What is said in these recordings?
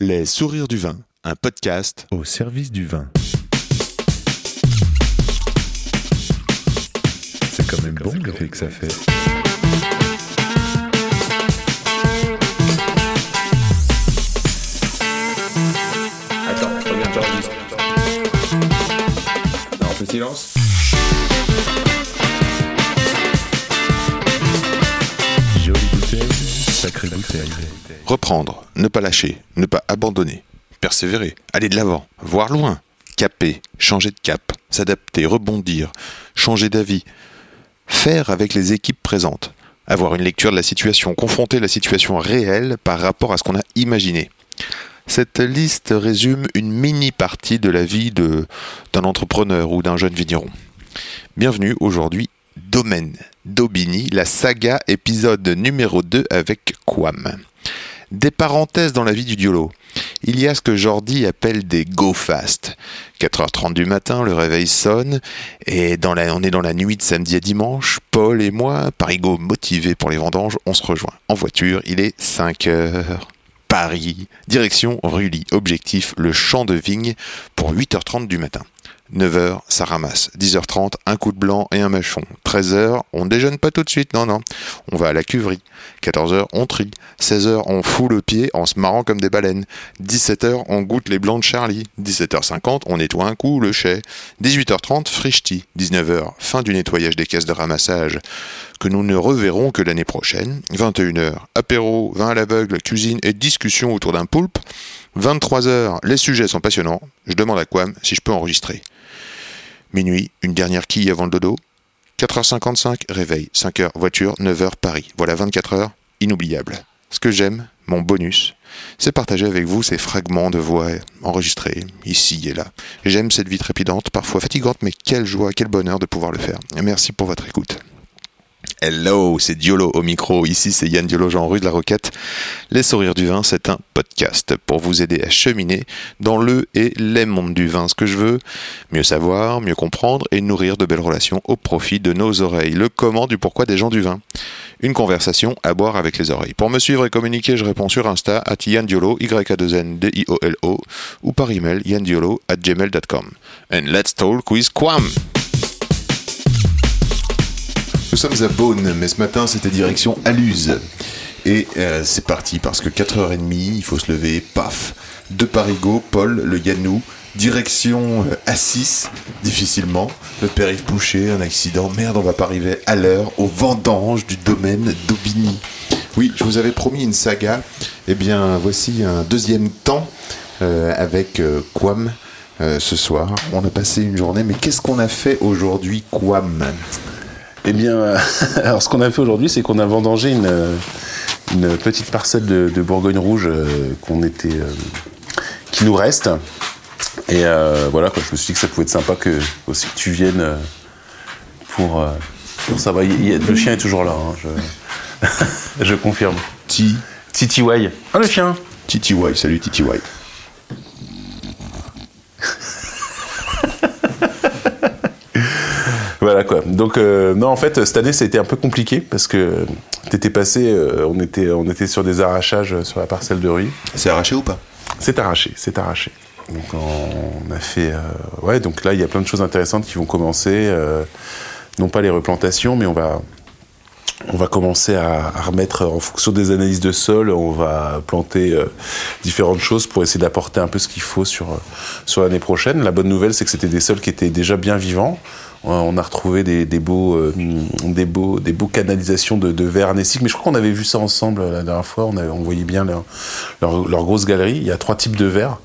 Les sourires du vin, un podcast au service du vin. C'est quand même bon l'effet que ça fait. Attends, regarde, j'enregistre. Non, on fait silence. Reprendre, ne pas lâcher, ne pas abandonner, persévérer, aller de l'avant, voir loin, caper, changer de cap, s'adapter, rebondir, changer d'avis, faire avec les équipes présentes, avoir une lecture de la situation, confronter la situation réelle par rapport à ce qu'on a imaginé. Cette liste résume une mini partie de la vie d'un entrepreneur ou d'un jeune vigneron. Bienvenue aujourd'hui, Domaine d'Aubigny, la saga épisode numéro 2 avec Quam. Des parenthèses dans la vie du diolo. Il y a ce que Jordi appelle des go fast. 4h30 du matin, le réveil sonne, et on est dans la nuit de samedi à dimanche. Paul et moi, parigo motivés pour les vendanges, on se rejoint. En voiture, il est 5h. Paris, direction Rully. Objectif, le champ de vigne pour 8h30 du matin. 9h, ça ramasse. 10h30, un coup de blanc et un mâchon. 13h, on déjeune pas tout de suite, non, non. On va à la cuverie. 14h, on trie. 16h, on fout le pied en se marrant comme des baleines. 17h, on goûte les blancs de Charlie. 17h50, on nettoie un coup le chai. 18h30, frichti. 19h, fin du nettoyage des caisses de ramassage que nous ne reverrons que l'année prochaine. 21h, apéro, vin à l'aveugle, cuisine et discussion autour d'un poulpe. 23h, les sujets sont passionnants. Je demande à Quam si je peux enregistrer. Minuit, une dernière quille avant le dodo. 4h55, réveil. 5h, voiture. 9h, Paris. Voilà 24 heures, inoubliables. Ce que j'aime, mon bonus, c'est partager avec vous ces fragments de voix enregistrés, ici et là. J'aime cette vie trépidante, parfois fatigante, mais quelle joie, quel bonheur de pouvoir le faire. Merci pour votre écoute. Hello, c'est Diolo au micro. Ici, c'est Yann Diolo, Jean rue de la Roquette. Les sourires du vin, c'est un podcast pour vous aider à cheminer dans le et les mondes du vin. Ce que je veux, mieux savoir, mieux comprendre et nourrir de belles relations au profit de nos oreilles. Le comment du pourquoi des gens du vin. Une conversation à boire avec les oreilles. Pour me suivre et communiquer, je réponds sur Insta at Yann Diolo, y a 2 n d i o l o ou par email yandiolo at gmail.com. And let's talk with Quam. Nous sommes à Beaune, mais ce matin c'était direction Aluse. Et euh, c'est parti parce que 4h30, il faut se lever, paf. De Parigot, Paul, le Yannou, direction euh, Assis, difficilement. Le périph' bouché, un accident, merde, on va pas arriver à l'heure au vendange du domaine d'Aubigny. Oui, je vous avais promis une saga. Eh bien, voici un deuxième temps euh, avec Quam. ce soir, on a passé une journée, mais qu'est-ce qu'on a fait aujourd'hui, Quam Eh bien, alors ce qu'on a fait aujourd'hui, c'est qu'on a vendangé une, euh, une petite parcelle de, de Bourgogne rouge euh, qu'on était, euh, qui nous reste. Et euh, voilà, quoi, je me suis dit que ça pouvait être sympa que aussi que tu viennes pour, pour ça. va. Il y a- le chien est toujours là, hein, je, je confirme. Ti, Titi Way. Ah le chien. Titi Y, salut Titi Y. Voilà quoi. Donc euh, non, en fait, cette année, ça a été un peu compliqué parce que t'étais passé, euh, on était, on était sur des arrachages sur la parcelle de riz. C'est arraché ou pas? C'est arraché, c'est arraché. Donc on a fait, euh, ouais. Donc là, il y a plein de choses intéressantes qui vont commencer. non pas les replantations, mais on va, on va commencer à, à remettre en fonction des analyses de sol, on va planter euh, différentes choses pour essayer d'apporter un peu ce qu'il faut sur sur l'année prochaine. La bonne nouvelle, c'est que c'était des sols qui étaient déjà bien vivants. On on a retrouvé des, beaux, euh, des beaux, des beaux canalisations de, de verre mais je crois qu'on avait vu ça ensemble la dernière fois. On, voyait bien leur, leur, leur grosse galerie. Il y a trois types de verres.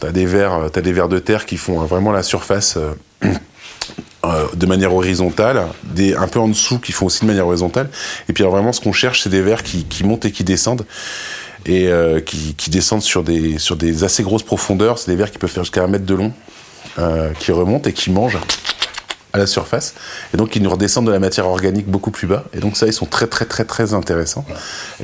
T'as des verres, euh, des de terre qui font euh, vraiment la surface euh, euh, de manière horizontale, des un peu en dessous qui font aussi de manière horizontale. Et puis vraiment, ce qu'on cherche, c'est des verres qui, montent et qui descendent et euh, qui, descendent sur des sur des assez grosses profondeurs. C'est des verres qui peuvent faire jusqu'à un mètre de long, euh, qui remontent et qui mangent à la surface. Et donc, ils nous redescendent de la matière organique beaucoup plus bas. Et donc, ça, ils sont très, très, très, très intéressants.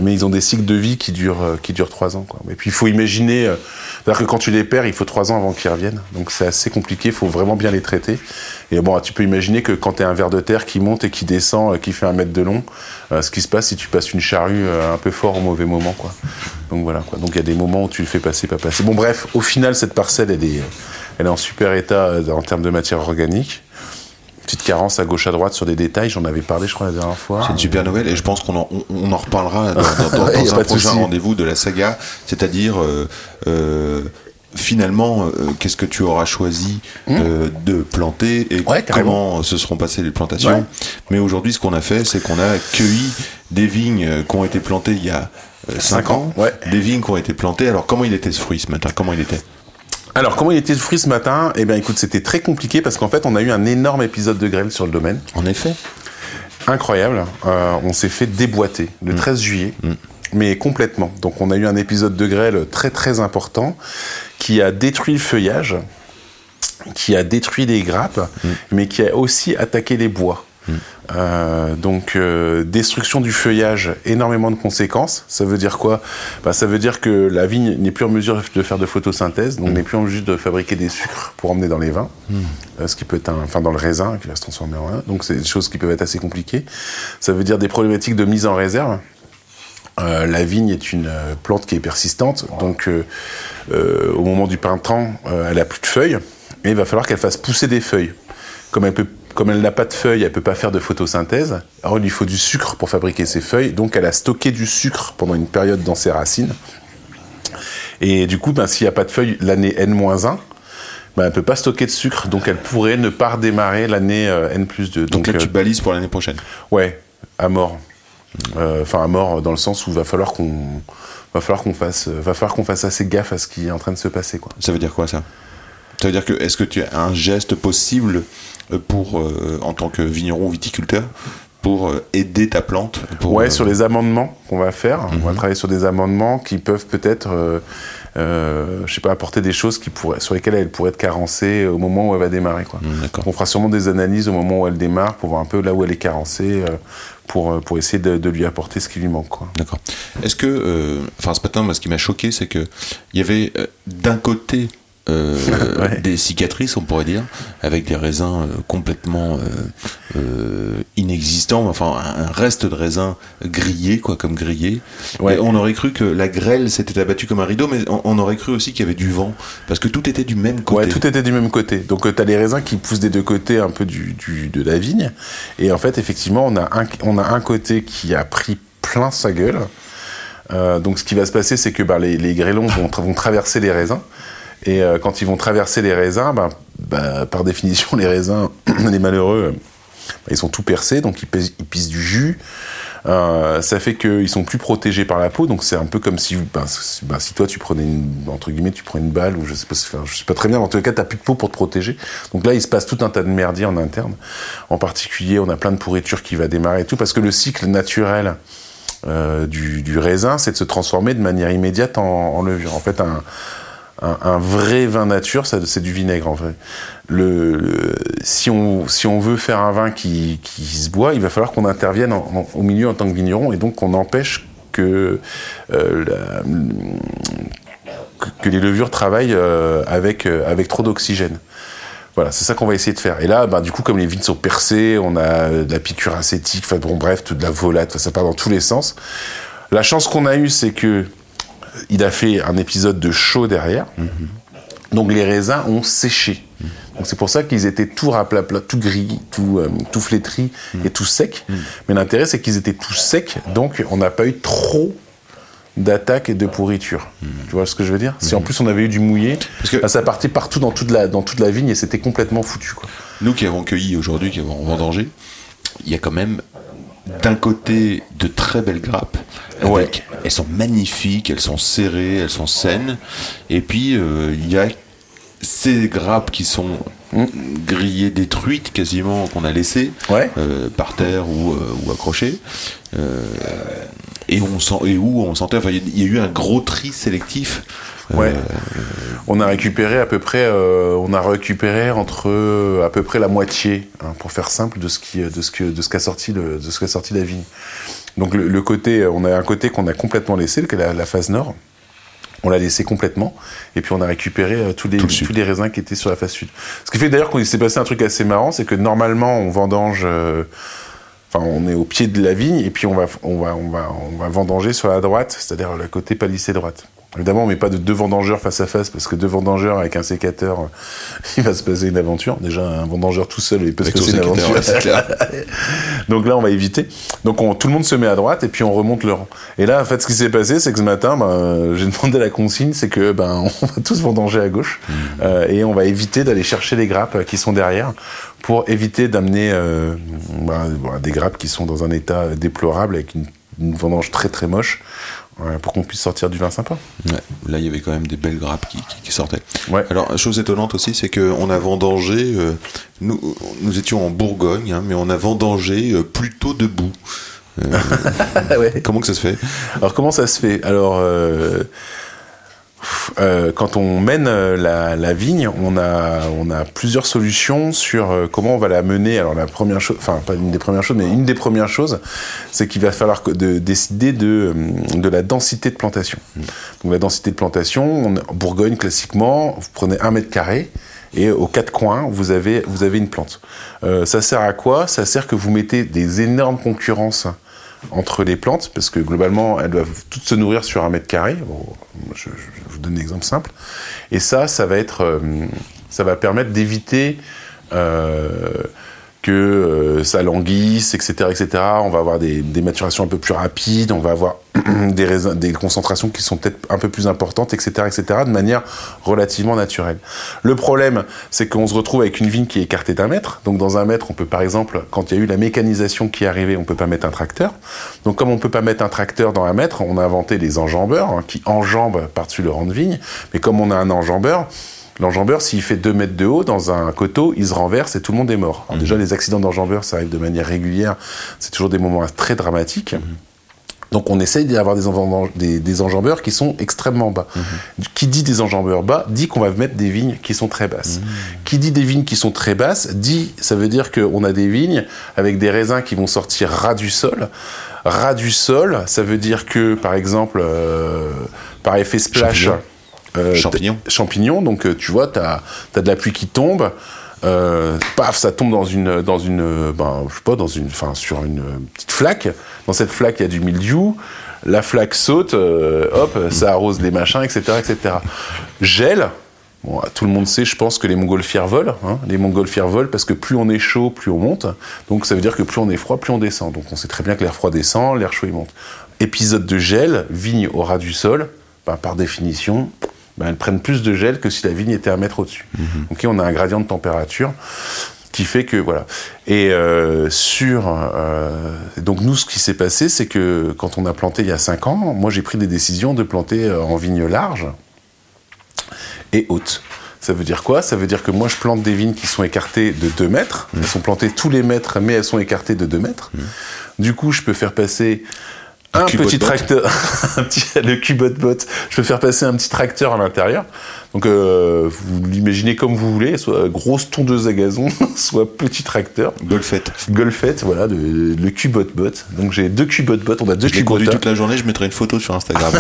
Mais ils ont des cycles de vie qui durent, euh, qui durent trois ans. Quoi. Et puis, il faut imaginer, euh, c'est-à-dire que quand tu les perds, il faut trois ans avant qu'ils reviennent. Donc, c'est assez compliqué. Il faut vraiment bien les traiter. Et bon, tu peux imaginer que quand tu as un ver de terre qui monte et qui descend, euh, qui fait un mètre de long, ce qui se passe si tu passes une charrue un peu fort au mauvais moment, quoi. Donc voilà, quoi. Donc il y a des moments où tu le fais passer, pas passer. Bon, bref, au final, cette parcelle, elle est, elle est en super état en termes de matière organique. Petite carence à gauche à droite sur des détails, j'en avais parlé, je crois, la dernière fois. C'est une super nouvelle et je pense qu'on en, on, on en reparlera dans, un prochain rendez-vous de la saga, c'est-à-dire euh, euh, finalement euh, qu'est-ce que tu auras choisi euh, de planter et Hmm. Ouais, comment se seront passées les plantations. Ouais. Mais aujourd'hui, ce qu'on a fait, c'est qu'on a cueilli des vignes qui ont été plantées il y a 5 Cinq ans, ans, ouais. des vignes qui ont été plantées. Alors comment il était ce fruit ce matin? Comment il était? Alors, comment il était le fruit ce matin? Eh bien, écoute, c'était très compliqué parce qu'en fait, on a eu un énorme épisode de grêle sur le domaine. En effet. incroyable. Euh, on s'est fait déboîter le 13 juillet, mais complètement. Donc on a eu un épisode de grêle très très important qui a détruit le feuillage, qui a détruit les grappes, mais qui a aussi attaqué les bois. Euh, donc euh, destruction du feuillage, énormément de conséquences. Ça veut dire quoi? Bah, Ça veut dire que la vigne n'est plus en mesure de faire de photosynthèse, donc n'est plus en mesure de fabriquer des sucres pour emmener dans les vins, Euh, ce qui peut être un, enfin dans le raisin qui va se transformer en vin. Donc c'est des choses qui peuvent être assez compliquées. Ça veut dire des problématiques de mise en réserve. Euh, la vigne est une euh, plante qui est persistante, donc euh, au moment du printemps, elle a plus de feuilles, et il va falloir qu'elle fasse pousser des feuilles. Comme elle peut, comme elle n'a pas de feuilles, elle peut pas faire de photosynthèse. Alors il lui faut du sucre pour fabriquer ses feuilles, donc elle a stocké du sucre pendant une période dans ses racines. Et du coup, ben, s'il n'y a pas de feuilles l'année N-1, ben, elle peut pas stocker de sucre, donc elle pourrait ne pas redémarrer l'année euh, N plus 2. Donc, là, euh, tu balises pour l'année prochaine. Ouais, à mort. Euh, Enfin, à mort dans le sens où va falloir qu'on va falloir qu'on fasse va falloir qu'on fasse assez gaffe à ce qui est en train de se passer quoi. Ça veut dire quoi ça? Ça veut dire que est-ce que tu as un geste possible pour euh, en tant que vigneron ou viticulteur pour euh, aider ta plante pour, ouais, euh, sur les amendements qu'on va faire, on Mhm. va travailler sur des amendements qui peuvent peut-être euh, euh, je sais pas apporter des choses qui pourraient sur lesquelles elle pourrait être carencée au moment où elle va démarrer quoi. D'accord. On fera sûrement des analyses au moment où elle démarre pour voir un peu là où elle est carencée euh, pour euh, pour essayer de, de lui apporter ce qui lui manque. D'accord. Est-ce que, euh, enfin, ce matin, moi, ce qui m'a choqué, c'est que il y avait euh, d'un côté euh, Ouais. des cicatrices, on pourrait dire, avec des raisins euh, complètement euh, inexistants, enfin, un, un reste de raisin grillé, quoi, comme grillé. Ouais. Et on aurait cru que la grêle s'était abattue comme un rideau, mais on, on aurait cru aussi qu'il y avait du vent, parce que tout était du même côté. Ouais, tout était du même côté. Donc tu as les raisins qui poussent des deux côtés un peu du, du- de la vigne. Et en fait, effectivement, on a un, on a un côté qui a pris plein sa gueule. Euh, donc ce qui va se passer, c'est que bah, les, les grêlons vont, tra- vont traverser les raisins. Et euh, quand ils vont traverser les raisins, bah, par définition, les raisins, les malheureux, euh, bah, ils sont tout percés, donc ils, pissent du jus. Euh, ça fait qu'ils sont plus protégés par la peau, donc c'est un peu comme si, bah, si- toi tu prenais une, entre guillemets, tu prends une balle ou je sais pas, enfin, je sais pas très bien, mais en tout cas t'as plus de peau pour te protéger. Donc là il se passe tout un tas de merdier en interne. En particulier, on a plein de pourriture qui va démarrer et tout parce que le cycle naturel du, du raisin, c'est de se transformer de manière immédiate en, en levure. En fait, un, un, vrai vin nature, c'est du vinaigre en vrai. Si, on, veut faire un vin qui, se boit, il va falloir qu'on intervienne en- en- au milieu en tant que vigneron et donc qu'on empêche que, euh, les levures travaillent euh, avec, euh, avec trop d'oxygène. Voilà, c'est ça qu'on va essayer de faire. Et là, bah, du coup, comme les vignes sont percées, on a de la piqûre acétique, enfin bon, bref, de la volate, ça part dans tous les sens. La chance qu'on a eue, c'est que il a fait un épisode de chaud derrière. Donc les raisins ont séché. Donc c'est pour ça qu'ils étaient tout raplapla, tout gris, tout, euh, tout flétri et tout sec. Mais l'intérêt, c'est qu'ils étaient tout secs, donc on n'a pas eu trop d'attaques et de pourriture. Tu vois ce que je veux dire? Si en plus on avait eu du mouillé, Parce que- bah, ça partait partout dans toute la, dans toute la vigne et c'était complètement foutu. Quoi. Nous qui avons cueilli aujourd'hui, qui avons vendangé, il y a quand même d'un côté de très belles grappes. Avec, Ouais. Elles sont magnifiques, elles sont serrées, elles sont saines. Et puis euh, il y a ces grappes qui sont grillées, détruites quasiment, qu'on a laissées Ouais. euh, par terre ou, euh, ou accrochées. Euh, Et, on sent, et où on sentait, enfin, il y a eu un gros tri sélectif. Ouais. On a récupéré à peu près, euh, on a récupéré entre euh, à peu près la moitié, hein, pour faire simple, de ce qui, de ce que, de ce qu'a sorti le, de ce qu'a sorti la vigne. Donc le, le côté, on a un côté qu'on a complètement laissé, la, la phase nord. On l'a laissé complètement, et puis on a récupéré euh, tous, les, Tout le sud. tous les raisins qui étaient sur la face sud. Ce qui fait d'ailleurs qu'il s'est passé un truc assez marrant, c'est que normalement on vendange, euh, enfin on est au pied de la vigne, et puis on va, on va, on va, on va vendanger sur la droite, c'est-à-dire le côté palissé droite. Évidemment, on met pas de deux vendangeurs face à face, parce que deux vendangeurs avec un sécateur, euh, il va se passer une aventure. Déjà, un vendangeur tout seul, il peut Avec se passer une aventure. ouais, c'est clair. Donc là, on va éviter. Donc on- tout le monde se met à droite et puis on remonte le rang. Et là, en fait, ce qui s'est passé, c'est que ce matin, ben, euh, j'ai demandé la consigne, c'est que ben, on va tous vendanger à gauche euh, et on va éviter d'aller chercher les grappes qui sont derrière pour éviter d'amener euh, ben, des grappes qui sont dans un état déplorable avec une, une vendange très très moche euh, pour qu'on puisse sortir du vin sympa. Ouais, là, il y avait quand même des belles grappes qui, qui- qui sortaient. Ouais. Alors, chose étonnante aussi, c'est qu'on a vendangé, euh, nous, nous étions en Bourgogne, hein, mais on a vendangé euh, plutôt debout. Ouais. Comment que ça se fait? Alors comment ça se fait? Alors euh, quand on mène euh, la, la vigne, on a, on a plusieurs solutions sur euh, comment on va la mener. Alors la première chose, enfin pas une des premières choses, mais une des premières choses, c'est qu'il va falloir de, décider de, de la densité de plantation. Donc la densité de plantation, on, en Bourgogne classiquement, vous prenez un mètre carré. Et aux quatre coins, vous avez, vous avez une plante. Euh, ça sert à quoi? Ça sert que vous mettez des énormes concurrences entre les plantes, parce que globalement, elles doivent toutes se nourrir sur un mètre carré. Je vous donne un exemple simple. Et ça, ça va être, euh, ça va permettre d'éviter euh, que euh, ça languisse, etc., etc. On va avoir des, des maturations un peu plus rapides, on va avoir des, des concentrations qui sont peut-être un peu plus importantes, etc., etc., de manière relativement naturelle. Le problème, c'est qu'on se retrouve avec une vigne qui est écartée d'un mètre. Donc dans un mètre, on peut par exemple, quand il y a eu la mécanisation qui est arrivée, on peut pas mettre un tracteur. Donc comme on peut pas mettre un tracteur dans un mètre, on a inventé les enjambeurs hein, qui enjambent par-dessus le rang de vigne. Mais comme on a un enjambeur, L'enjambeur, s'il fait 2 mètres de haut dans un coteau, il se renverse et tout le monde est mort. Alors déjà, les accidents d'enjambeur, ça arrive de manière régulière. C'est toujours des moments très dramatiques. Donc on essaye d'avoir des, enjambeurs- des, des enjambeurs qui sont extrêmement bas. Qui dit des enjambeurs bas, dit qu'on va mettre des vignes qui sont très basses. Qui dit des vignes qui sont très basses, dit, ça veut dire qu'on a des vignes avec des raisins qui vont sortir ras du sol. Ras du sol, ça veut dire que, par exemple, euh, par effet splash, Champignon. Euh, Champignons. t- champignons, donc euh, tu vois, tu as, de la pluie qui tombe, euh, paf, ça tombe dans une, dans une, euh, ben, je sais pas, dans une, enfin, sur une euh, petite flaque. Dans cette flaque, il y a du mildiou. La flaque saute, euh, hop, ça arrose les machins, etc., etc. Gèle. Bon, tout le monde sait, je pense, que les montgolfières volent. hein. Les montgolfières volent parce que plus on est chaud, plus on monte. Donc ça veut dire que plus on est froid, plus on descend. Donc on sait très bien que l'air froid descend, l'air chaud il monte. Épisode de gel, vigne au ras du sol, ben, par définition, ben, elles prennent plus de gel que si la vigne était un mètre au-dessus. Donc on a un gradient de température qui fait que voilà. Et euh, sur euh, donc nous, ce qui s'est passé, c'est que quand on a planté il y a 5 ans, moi j'ai pris des décisions de planter euh, en vigne large et haute. Ça veut dire quoi? Ça veut dire que moi je plante des vignes qui sont écartées de 2 mètres. Elles sont plantées tous les mètres, mais elles sont écartées de 2 mètres. Du coup, je peux faire passer un petit tracteur, un petit, le cubot botte. Je peux faire passer un petit tracteur à l'intérieur. Donc, euh, vous l'imaginez comme vous voulez, soit grosse tondeuse à gazon, soit petit tracteur. Golfette. Golfette, voilà, le, le cubot botte. Donc j'ai deux cubots de botte, on a deux l'ai conduit toute la journée, je mettrai une photo sur Instagram.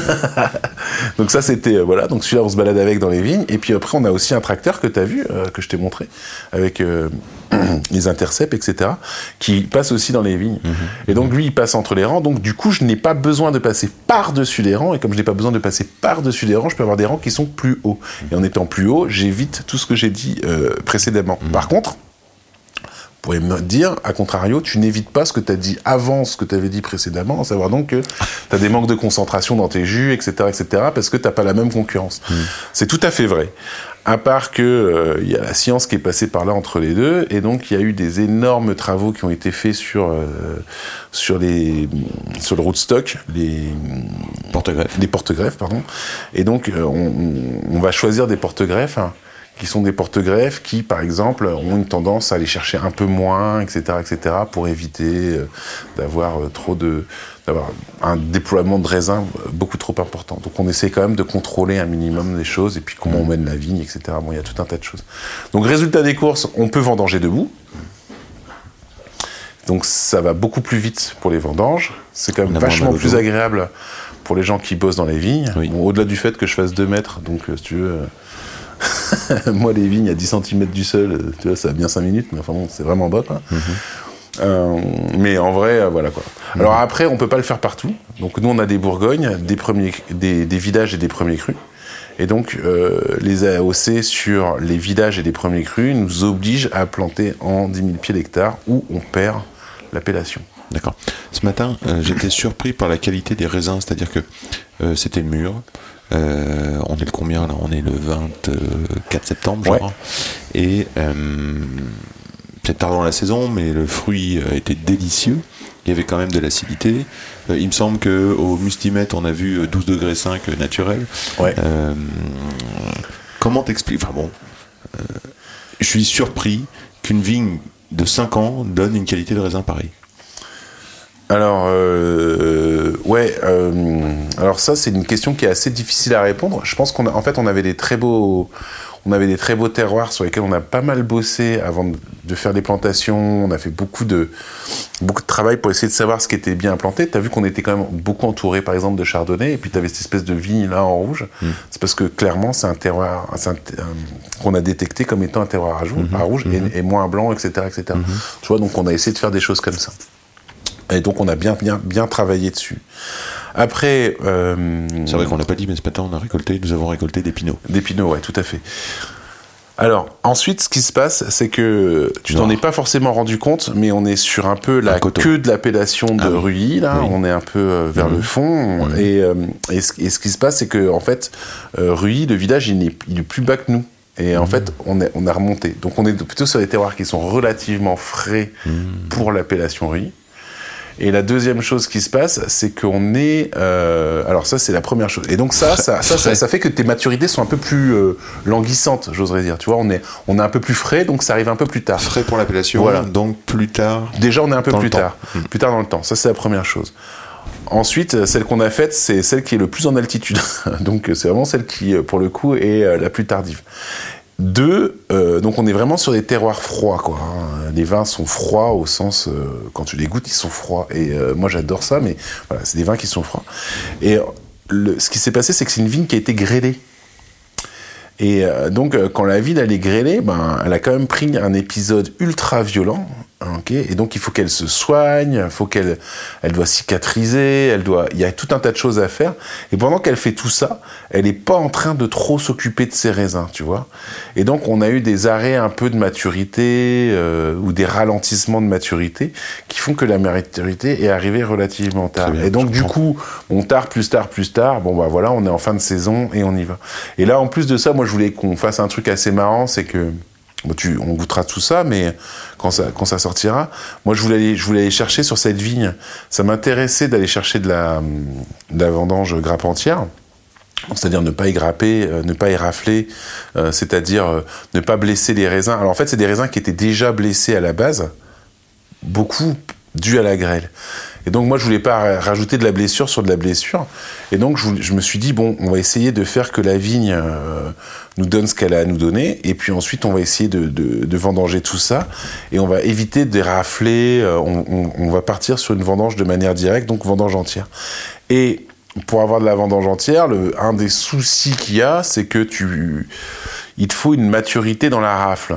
Donc ça c'était euh, voilà, donc celui-là on se balade avec dans les vignes et puis après on a aussi un tracteur que tu as vu euh, que je t'ai montré avec les intercepts etc qui passe aussi dans les vignes. Et donc lui il passe entre les rangs donc du coup je n'ai pas besoin de passer par-dessus les rangs et comme je n'ai pas besoin de passer par-dessus les rangs, je peux avoir des rangs qui sont plus hauts. Et en étant plus haut, j'évite tout ce que j'ai dit euh, précédemment. Par contre, vous pourriez me dire, à contrario, tu n'évites pas ce que tu as dit avant ce que tu avais dit précédemment, à savoir donc que tu as des manques de concentration dans tes jus, etc., etc., parce que tu pas la même concurrence. C'est tout à fait vrai. À part que euh, il y a la science qui est passée par là entre les deux, et donc il y a eu des énormes travaux qui ont été faits sur euh, sur les sur le rootstock, les Porte-greffe. des porte-greffes, pardon. Et donc, euh, on va choisir des porte-greffes hein, qui sont des porte-greffes, qui, par exemple, ont une tendance à aller chercher un peu moins, etc., etc., pour éviter euh, d'avoir euh, trop de, d'avoir un déploiement de raisins beaucoup trop important. Donc, on essaie quand même de contrôler un minimum des choses, et puis comment on mène la vigne, etc. Bon, il y a tout un tas de choses. Donc, résultat des courses, on peut vendanger debout. Donc, ça va beaucoup plus vite pour les vendanges. C'est quand même vachement plus agréable pour les gens qui bossent dans les vignes. Oui. Bon, au-delà du fait que je fasse 2 mètres, donc euh, si tu veux, euh, moi les vignes à 10 cm du sol, euh, tu vois, ça a bien 5 minutes, mais enfin bon, c'est vraiment bas quoi. Mhm. Euh, mais en vrai, euh, voilà quoi. Alors après, on peut pas le faire partout. Donc nous, on a des Bourgognes, des premiers, des, des vidages et des premiers crus. Et donc, euh, les AOC sur les vidages et les premiers crus nous obligent à planter en 10 000 pieds l'hectare où on perd l'appellation. D'accord. Ce matin, euh, j'étais surpris par la qualité des raisins, c'est-à-dire que euh, c'était mûr. Euh, on est le combien là? On est le 24 septembre, je Ouais. crois. Et euh, peut-être tard dans la saison, mais le fruit euh, était délicieux. Il y avait quand même de l'acidité. Il me semble que au mustimètre, on a vu euh, 12 degrés 5 naturel. Ouais. Euh, comment t'expliques? Enfin bon, je suis surpris qu'une vigne de 5 ans donne une qualité de raisin pareille. Alors, euh, ouais, euh, alors ça, c'est une question qui est assez difficile à répondre. Je pense qu'on a, en fait, on avait des très beaux, on avait des très beaux terroirs sur lesquels on a pas mal bossé avant de, faire des plantations. On a fait beaucoup de, beaucoup de travail pour essayer de savoir ce qui était bien implanté. T'as vu qu'on était quand même beaucoup entouré, par exemple, de chardonnay, et puis t'avais cette espèce de vigne là en rouge. C'est parce que clairement, c'est un terroir c'est un- un- qu'on a détecté comme étant un terroir à, à rouge et, et moins blanc, etc., etc. Tu vois, donc on a essayé de faire des choses comme ça. Et donc on a bien bien bien travaillé dessus. Après, euh, C'est vrai qu'on l'a pas dit, mais ce matin, on a récolté, nous avons récolté des pinots. des pinots, ouais, tout à fait. Alors ensuite, ce qui se passe, c'est que tu t'en es pas forcément rendu compte, mais on est sur un peu la Un queue de l'appellation de Ah. Ruy, là. Oui. On est un peu euh, vers le fond. Et, euh, et, ce, et ce qui se passe, c'est que en fait, euh, Ruy, le village, il est, il est plus bas que nous. Et en fait, on, est, on a remonté. Donc on est plutôt sur des terroirs qui sont relativement frais pour l'appellation Ruy. Et la deuxième chose qui se passe, c'est qu'on est. euh, alors, ça, c'est la première chose. Et donc, ça, ça, ça, ça, ça fait que tes maturités sont un peu plus euh, languissantes, j'oserais dire. Tu vois, on est, on est un peu plus frais, donc ça arrive un peu plus tard. Frais pour l'appellation, Voilà. donc plus tard. Déjà, on est un peu plus tard. Plus tard dans le temps. Ça, c'est la première chose. Ensuite, celle qu'on a faite, c'est celle qui est le plus en altitude. donc, c'est vraiment celle qui, euh, pour le coup, est la plus tardive. Deux, euh, donc on est vraiment sur des terroirs froids, quoi. hein. Les vins sont froids au sens, euh, quand tu les goûtes, ils sont froids. Et euh, moi, j'adore ça, mais voilà, c'est des vins qui sont froids. Et ce qui s'est passé, c'est que c'est une vigne qui a été grêlée. Et donc, quand la ville elle est grêlée, ben, elle a quand même pris un épisode ultra violent. Ok et donc, il faut qu'elle se soigne, il faut qu'elle elle doit cicatriser, elle doit, il y a tout un tas de choses à faire. Et pendant qu'elle fait tout ça, elle n'est pas en train de trop s'occuper de ses raisins, tu vois. Et donc, on a eu des arrêts un peu de maturité euh, ou des ralentissements de maturité qui font que la maturité est arrivée relativement tard. bien, et donc, du comprends. coup, on tard, plus tard, plus tard. Bon, bah voilà, on est en fin de saison et on y va. Et là, en plus de ça, moi, je voulais qu'on fasse un truc assez marrant, c'est que. On goûtera tout ça, mais quand ça, sortira, moi je voulais, aller, je voulais chercher sur cette vigne. Ça m'intéressait d'aller chercher de la, vendange grappe entière. C'est-à-dire ne pas y grapper, euh, ne pas y rafler, euh, c'est-à-dire euh, ne pas blesser les raisins. Alors en fait, c'est des raisins qui étaient déjà blessés à la base, beaucoup dû à la grêle. Et donc moi, je voulais pas ra- rajouter de la blessure sur de la blessure. Et donc je, me suis dit bon, on va essayer de faire que la vigne euh, nous donne ce qu'elle a à nous donner, et puis ensuite on va essayer de, vendanger tout ça, et on va éviter de rafler. euh, on, va partir sur une vendange de manière directe, donc vendange entière. Et pour avoir de la vendange entière, un des soucis qu'il y a, c'est que tu, il te faut une maturité dans la rafle.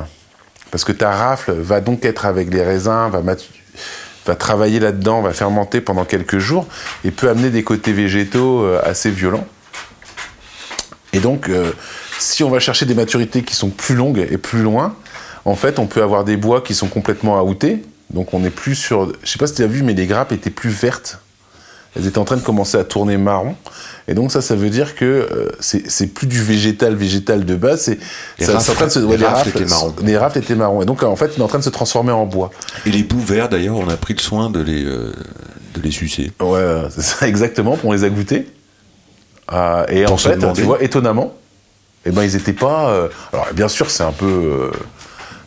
Parce que ta rafle va donc être avec les raisins, va, matu- va travailler là-dedans, va fermenter pendant quelques jours et peut amener des côtés végétaux euh, assez violents. Et donc, euh, si on va chercher des maturités qui sont plus longues et plus loin, en fait, on peut avoir des bois qui sont complètement outés. Donc, on est plus sur. Je sais pas si tu as vu, mais les grappes étaient plus vertes. Elles étaient en train de commencer à tourner marron. Et donc, ça, ça veut dire que euh, c'est plus du végétal, végétal de base. C'est Les ça- rafles- en train de se- les ouais, rafles étaient marrons. Les rafles étaient marrons. Et donc, en fait, il est en train de se transformer en bois. Et les bouts verts, d'ailleurs, on a pris le soin de les, euh, de les sucer. Ouais, c'est ça exactement. On les a goûtés. Euh, et Pour en fait, demander. tu vois, étonnamment, Et ben ils étaient pas. euh, alors bien sûr, c'est un peu, euh,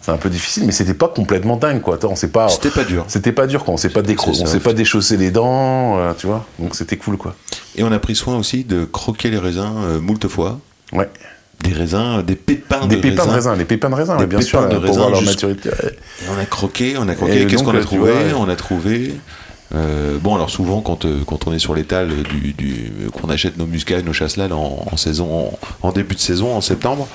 c'est un peu difficile, mais c'était pas complètement dingue, quoi. Attends, on s'est pas. C'était pas dur. C'était pas dur, quoi. On s'est pas décro- c'est on s'est pas déchaussé les dents, euh, tu vois. Donc c'était cool, quoi. Et on a pris soin aussi de croquer les raisins euh, moult fois. Ouais. Des raisins, euh, des pépins Des de pépins de raisin. des pépins de raisin, Des bien pépins sûr, de pour raisin voir leur maturité. ouais. Et on a croqué, on a Et croqué. Qu'est-ce qu'on a tu trouvé On a trouvé. Euh, bon, alors souvent, quand, euh, quand on est sur l'étal du, du- qu'on achète nos muscats, nos chasselas en, en saison, en, en début de saison, en septembre,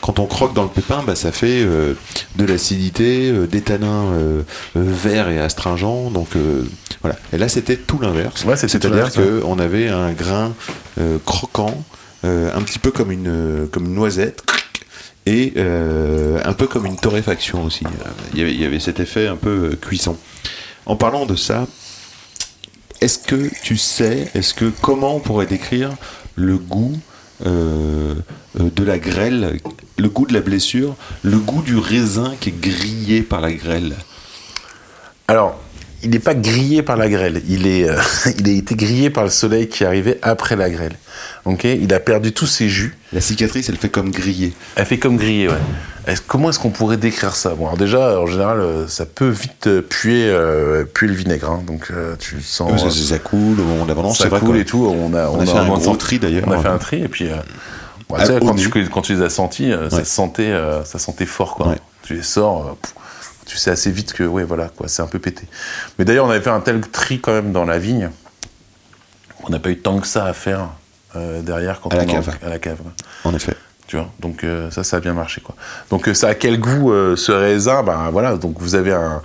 quand on croque dans le pépin, bah, ça fait euh, de l'acidité, euh, des tanins euh, euh, verts et astringents. Donc euh, voilà. Et là, c'était tout l'inverse. Ouais, C'est-à-dire qu'on avait un grain euh, croquant, euh, un petit peu comme une, euh, comme une noisette. Et euh, un peu comme une torréfaction aussi. Euh, Il y avait, il y avait cet effet un peu euh, cuisson. En parlant de ça, est-ce que tu sais, est-ce que comment on pourrait décrire le goût euh, euh, de la grêle, le goût de la blessure, le goût du raisin qui est grillé par la grêle? Alors, il n'est pas grillé par la grêle. Il, est, euh, il a été grillé par le soleil qui arrivait après la grêle. Ok? Il a perdu tous ses jus. La cicatrice, elle fait comme grillé. Elle fait comme grillé, ouais. Comment est-ce qu'on pourrait décrire ça? Bon, alors déjà, en général, euh, ça peut vite euh, puer, euh, puer le vinaigre. hein. donc, euh, tu sens. Ça, ça coule la vendange, ça coule et tout. On a, On a fait un gros tri, d'ailleurs. On a fait un tri et puis. bon, Ah, tu sais, au quand, tu, quand tu les as sentis, ça sentait, ça sentait fort, quoi. Ouais. Tu les sors, pff, tu sais assez vite que, ouais, voilà, quoi, c'est un peu pété. Mais d'ailleurs, on avait fait un tel tri quand même dans la vigne. On n'a pas eu tant que ça à faire euh, derrière quand À la on en- cave. à la cave. En effet. Tu vois, donc euh, ça, ça a bien marché, quoi. Donc euh, ça a quel goût ce raisin? Ben voilà, donc vous avez un,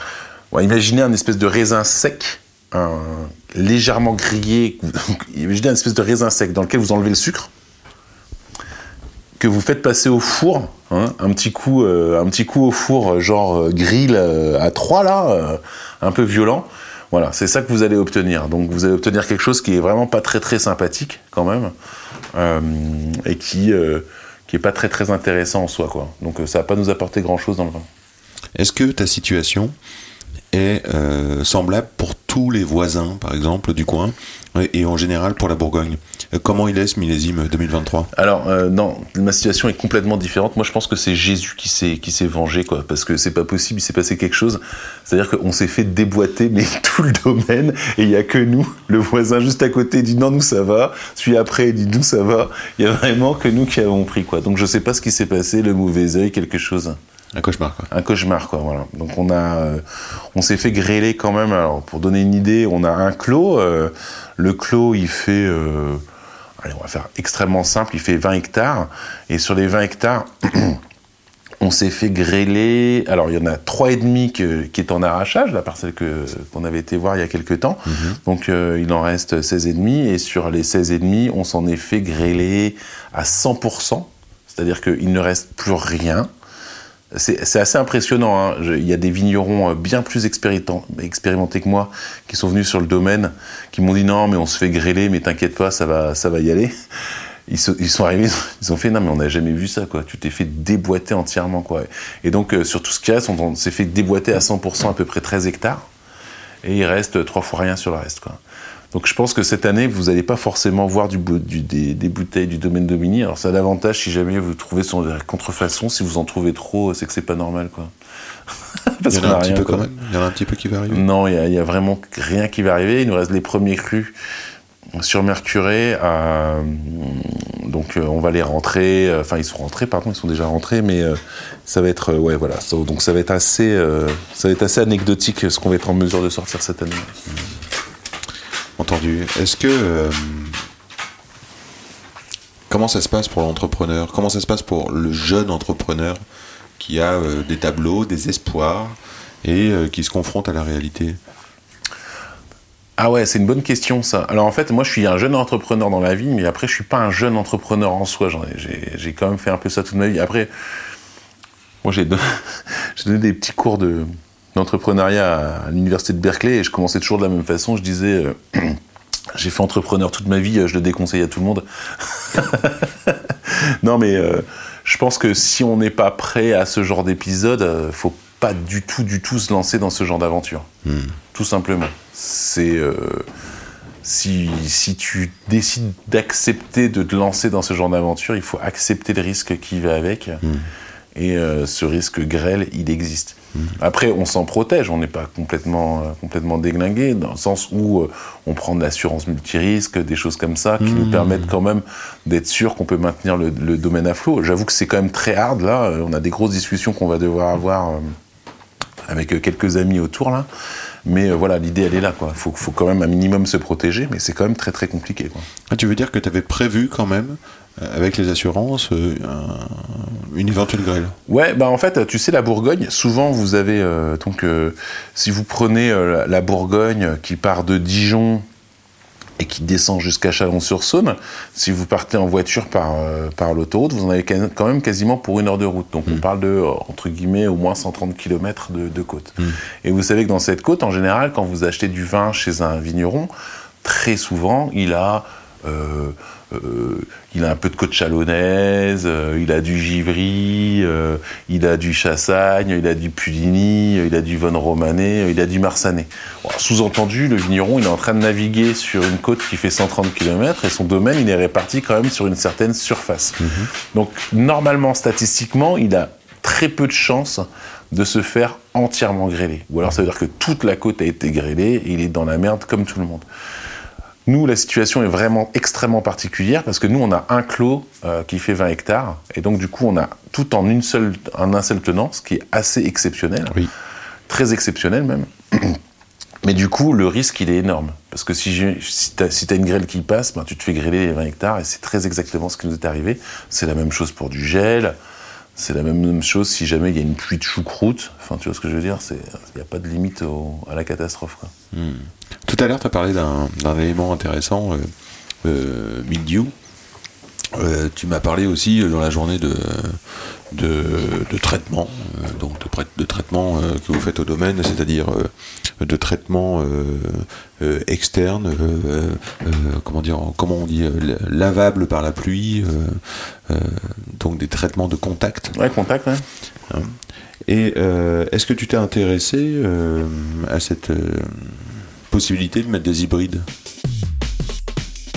bon, imaginez un espèce de raisin sec, un légèrement grillé. imaginez un espèce de raisin sec dans lequel vous enlevez le sucre, que vous faites passer au four, hein, un petit coup, euh, un petit coup au four, euh, genre euh, grill à 3 là, un peu violent. Voilà, c'est ça que vous allez obtenir. Donc vous allez obtenir quelque chose qui est vraiment pas très très sympathique quand même, et qui euh, qui est pas très très intéressant en soi quoi. Donc ça va pas nous apporter grand chose dans le vin. Est-ce que ta situation est euh, semblable pour tous les voisins, par exemple, du coin, et, en général pour la Bourgogne Euh, Comment il est ce millésime 2023 Alors euh, non, ma situation est complètement différente. Moi je pense que c'est Jésus qui s'est vengé quoi, parce que c'est pas possible, il s'est passé quelque chose. C'est-à-dire qu'on s'est fait déboîter mais tout le domaine et il y a que nous, le voisin juste à côté dit non nous ça va, celui après dit nous ça va. Il y a vraiment que nous qui avons pris quoi. Donc je sais pas ce qui s'est passé, le mauvais œil, quelque chose. Un cauchemar, quoi. un cauchemar quoi voilà. Donc on a euh, on s'est fait grêler quand même. Alors pour donner une idée on a un clos. Euh, le clos il fait euh, allez on va faire extrêmement simple. Il fait 20 hectares. Et sur les 20 hectares on s'est fait grêler. Alors il y en a trois et demi que- qui est en arrachage la parcelle que qu'on avait été voir il y a quelques temps. Donc euh, il en reste 16 et sur les 16 et demi on s'en est fait grêler à 100% c'est-à-dire qu'il ne reste plus rien c'est assez impressionnant. hein. Il y a des vignerons euh, bien plus expérimentés que moi qui sont venus sur le domaine, qui m'ont dit non, mais on se fait grêler, mais t'inquiète pas, ça va, ça va y aller. Ils, sont arrivés, ils ont fait non, mais on n'a jamais vu ça, quoi. Tu t'es fait déboîter entièrement, quoi. Et donc, euh, sur tout ce reste, on, on s'est fait déboîter à 100%, à peu près 13 hectares. Et il reste trois fois rien sur le reste, quoi. Donc je pense que cette année, vous n'allez pas forcément voir du, bou- du- des, des bouteilles du domaine Domini. Alors ça a l'avantage si jamais vous trouvez sur des contrefaçons, si vous en trouvez trop, c'est que c'est pas normal quoi. Parce Il y en a un petit peu quoi. quand même. Il y en a un petit peu qui va arriver. Non, il y, a- vraiment rien qui va arriver. Il nous reste les premiers crus sur Mercuré. euh, donc euh, on va les rentrer. euh, Enfin ils sont rentrés, pardon, ils sont déjà rentrés, mais ça va être ouais voilà. Donc ça va être assez, ça va être assez anecdotique ce qu'on va être en mesure de sortir cette année. Entendu. Est-ce que. euh, comment ça se passe pour l'entrepreneur? Comment ça se passe pour le jeune entrepreneur qui a euh, des tableaux, des espoirs et euh, qui se confronte à la réalité? Ah ouais, c'est une bonne question ça. Alors en fait, moi je suis un jeune entrepreneur dans la vie, mais après je suis pas un jeune entrepreneur en soi. J'ai quand même fait un peu ça toute ma vie. Après, moi j'ai donné des petits cours de d'entrepreneuriat à, l'université de Berkeley et je commençais toujours de la même façon. Je disais, euh, j'ai fait entrepreneur toute ma vie, euh, je le déconseille à tout le monde. non mais euh, je pense que si on n'est pas prêt à ce genre d'épisode, euh, faut pas du tout, du tout se lancer dans ce genre d'aventure tout simplement. C'est euh, si, si tu décides d'accepter de te lancer dans ce genre d'aventure, il faut accepter le risque qui va avec. Et euh, ce risque grêle, il existe. Après, on s'en protège, on n'est pas complètement, euh, complètement déglingué, dans le sens où euh, on prend de l'assurance multirisque, des choses comme ça, qui nous permettent quand même d'être sûr qu'on peut maintenir le, le domaine à flot. J'avoue que c'est quand même très hard, là. Euh, On a des grosses discussions qu'on va devoir avoir euh, avec quelques amis autour, là. Mais voilà, l'idée, elle est là, quoi. Il faut, faut quand même un minimum se protéger, mais c'est quand même très, très compliqué, quoi. Ah, tu veux dire que tu avais prévu quand même, avec les assurances, euh, un- une éventuelle grêle Ouais, bah en fait, tu sais, la Bourgogne, souvent vous avez. euh, donc, euh, si vous prenez euh, la- Bourgogne qui part de Dijon et qui descend jusqu'à Chalon-sur-Saône, si vous partez en voiture par, euh, par l'autoroute, vous en avez quand même quasiment pour une heure de route. Donc, on parle de, euh, entre guillemets, au moins 130 km de, de côte. Et vous savez que dans cette côte, en général, quand vous achetez du vin chez un vigneron, très souvent, il a. euh, euh, il a un peu de côte chalonnaise, euh, il a du givry, il a du chassagne, il a du euh, il a du von romané, euh, il a du marsanné. Bon, Sous-entendu, le vigneron, il est en train de naviguer sur une côte qui fait 130 km et son domaine, il est réparti quand même sur une certaine surface. Donc, normalement, statistiquement, il a très peu de chances de se faire entièrement grêler. Ou alors, ça veut dire que toute la côte a été grêlée et il est dans la merde comme tout le monde. Nous, la situation est vraiment extrêmement particulière parce que nous, on a un clos euh, qui fait 20 hectares. Et donc, du coup, on a tout en une seule, en un seul tenant, ce qui est assez exceptionnel. Oui. Très exceptionnel même. Mais du coup, le risque, il est énorme. Parce que si, tu as, une grêle qui passe, ben, tu te fais grêler les 20 hectares. Et c'est très exactement ce qui nous est arrivé. C'est la même chose pour du gel. C'est la même chose si jamais il y a une pluie de choucroute. Enfin, tu vois ce que je veux dire Il n'y a pas de limite à la catastrophe. Quoi. Tout à l'heure, tu as parlé d'un élément intéressant, euh, euh. Euh, tu m'as parlé aussi euh, dans la journée de, de, de traitement, euh, donc de, de traitement que vous faites au domaine, c'est-à-dire de traitement externe, comment dire, comment on dit, lavable par la pluie, donc des traitements de contact. Ouais, contact, ouais. Et euh, est-ce que tu t'es intéressé à cette possibilité de mettre des hybrides?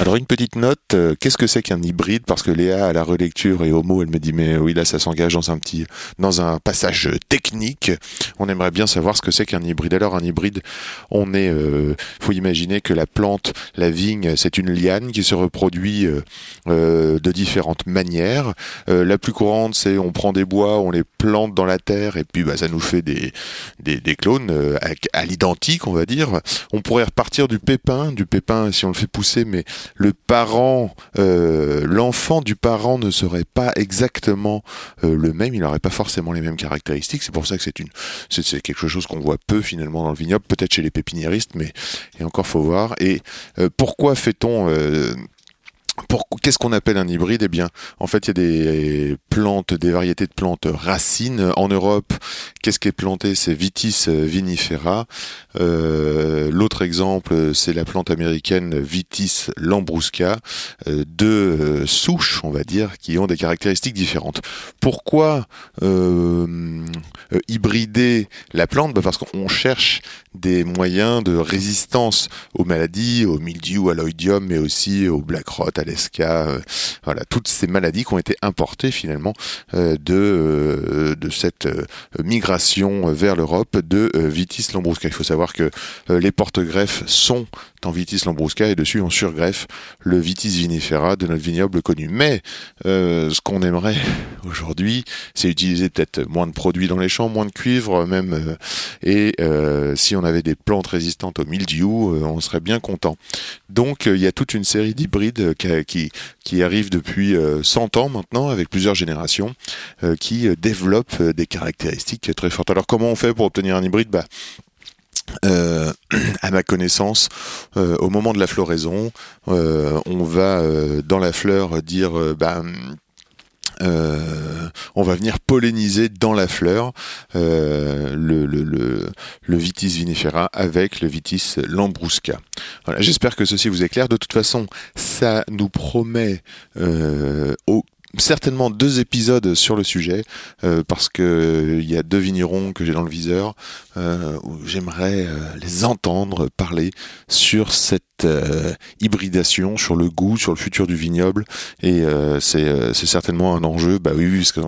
Alors une petite note, euh, qu'est-ce que c'est qu'un hybride? Parce que Léa à la relecture et mot, elle me dit mais oui là ça s'engage dans un petit, dans un passage technique. On aimerait bien savoir ce que c'est qu'un hybride. Alors un hybride, on est, euh, faut imaginer que la plante, la vigne, c'est une liane qui se reproduit euh, euh, de différentes manières. La plus courante, c'est on prend des bois, on les plante dans la terre et puis bah, ça nous fait des, des, des clones à, à l'identique, on va dire. On pourrait repartir du pépin, du pépin si on le fait pousser, mais le parent, euh, l'enfant du parent ne serait pas exactement euh, le même, il n'aurait pas forcément les mêmes caractéristiques. C'est pour ça que c'est une, c'est quelque chose qu'on voit peu finalement dans le vignoble, peut-être chez les pépiniéristes, mais et encore faut voir. Et euh, pourquoi fait-on Qu'est-ce qu'on appelle un hybride? Eh bien, en fait, il y a des plantes, des variétés de plantes racines. En Europe, qu'est-ce qui est planté? C'est Vitis vinifera. Euh, L'autre exemple, c'est la plante américaine Vitis lambrusca. Euh, deux euh, souches, on va dire, qui ont des caractéristiques différentes. Pourquoi euh, hybrider la plante? Bah, Parce qu'on cherche des moyens de résistance aux maladies, au mildiou, à l'oïdium, mais aussi au black rot, euh, voilà, toutes ces maladies qui ont été importées finalement euh, de, euh, de cette migration vers l'Europe de Vitis lambrusca. Il faut savoir que les porte-greffes sont en Vitis lambrusca et dessus on surgreffe le Vitis vinifera de notre vignoble connu. Mais euh, ce qu'on aimerait aujourd'hui, c'est utiliser peut-être moins de produits dans les champs, moins de cuivre même, euh, et euh, si on avait des plantes résistantes au mildiou, euh, on serait bien content. Donc euh, il y a toute une série d'hybrides euh, qui, qui, arrivent depuis euh, 100 ans maintenant, avec plusieurs générations, euh, qui euh, développent euh, des caractéristiques très fortes. Alors comment on fait pour obtenir un hybride? Bah, euh, à ma connaissance, euh, au moment de la floraison, euh, on va dans la fleur dire bah, euh, on va venir polliniser dans la fleur le, Vitis vinifera avec le Vitis lambrusca. J'espère que ceci vous est clair. De toute façon, ça nous promet au certainement deux épisodes sur le sujet euh, parce que il y a deux vignerons que j'ai dans le viseur euh, où j'aimerais euh, les entendre parler sur cette euh, hybridation, sur le goût, sur le futur du vignoble et euh, c'est euh, certainement un enjeu. Bah oui, oui parce que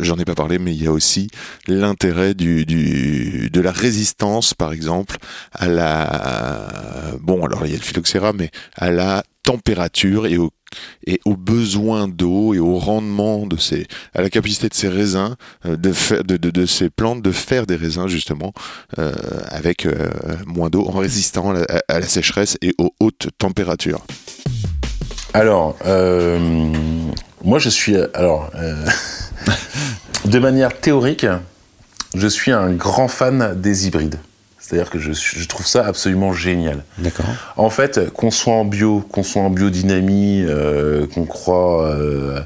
j'en ai pas parlé, mais il y a aussi l'intérêt du, du de la résistance, par exemple, à la bon alors il y a le phylloxéra, mais à la température et au et aux besoins d'eau et au rendement de ces, à la capacité de ces raisins, euh, de, de, ces plantes de faire des raisins justement euh, avec euh, moins d'eau, en résistant à la, sécheresse et aux hautes températures. Alors, moi je suis. Alors, de manière théorique, je suis un grand fan des hybrides. C'est-à-dire que je, trouve ça absolument génial. D'accord. En fait, qu'on soit en bio, qu'on soit en biodynamie, euh, qu'on croit, euh,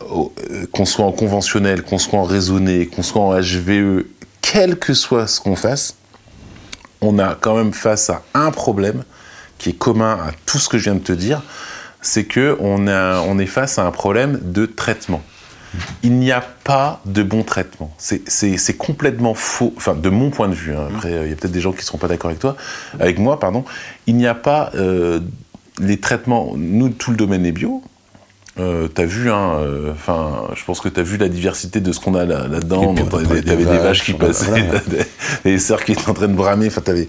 euh, qu'on soit en conventionnel, qu'on soit en raisonné, qu'on soit en HVE, quel que soit ce qu'on fasse, on a quand même face à un problème qui est commun à tout ce que je viens de te dire, c'est que on, a, on est face à un problème de traitement. Il n'y a pas de bon traitement. C'est- complètement faux, enfin de mon point de vue. hein. Après, euh, il y a peut-être des gens qui ne seront pas d'accord avec toi, avec moi, pardon. Il n'y a pas euh, les traitements. Nous, tout le domaine est bio. Euh, t'as vu, hein, euh, enfin, je pense que t'as vu la diversité de ce qu'on a là- là-dedans. On T'avais des, des vaches, qui passaient, voilà. des, des cerfs qui étaient en train de bramer. Enfin, t'avais.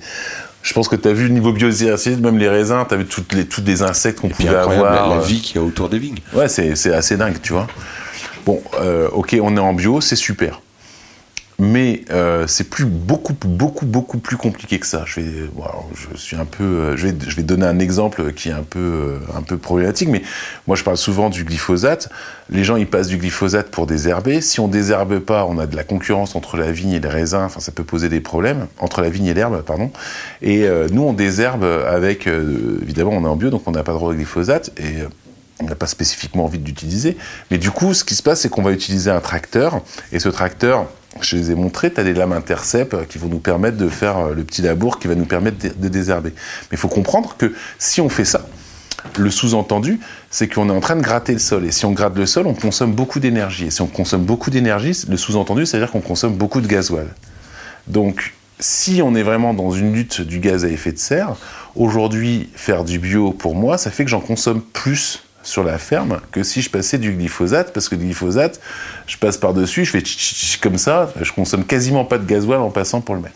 Je pense que t'as vu le niveau biodiversité, même les raisins. T'as vu toutes les, tous les insectes qu'on pouvait avoir. la, la vie qu'il y a autour des vignes. Ouais, c'est c'est assez dingue, tu vois. Bon, euh, ok, on est en bio, c'est super. Mais euh, c'est plus beaucoup, beaucoup, beaucoup plus compliqué que ça. Je vais, suis un peu, euh, je vais, donner un exemple qui est un peu, un peu problématique. Mais moi, je parle souvent du glyphosate. Les gens, ils passent du glyphosate pour désherber. Si on désherbe pas, on a de la concurrence entre la vigne et les raisins. Enfin, ça peut poser des problèmes entre la vigne et l'herbe, pardon. Et nous, on désherbe avec, évidemment, on est en bio, donc on n'a pas droit au glyphosate. Et on n'a pas spécifiquement envie d'utiliser. Mais du coup, ce qui se passe, c'est qu'on va utiliser un tracteur. Et ce tracteur, je les ai montrés, tu as des lames intercept qui vont nous permettre de faire euh, le petit labour qui va nous permettre de, désherber. Mais il faut comprendre que si on fait ça, le sous-entendu, c'est qu'on est en train de gratter le sol. Et si on gratte le sol, on consomme beaucoup d'énergie. Et si on consomme beaucoup d'énergie, le sous-entendu, c'est-à-dire qu'on consomme beaucoup de gasoil. Donc, si on est vraiment dans une lutte du gaz à effet de serre, aujourd'hui, faire du bio, pour moi, ça fait que j'en consomme plus sur la ferme que si je passais du glyphosate, parce que le glyphosate, je passe par-dessus, je fais tch, comme ça, je consomme quasiment pas de gasoil en passant pour le mettre.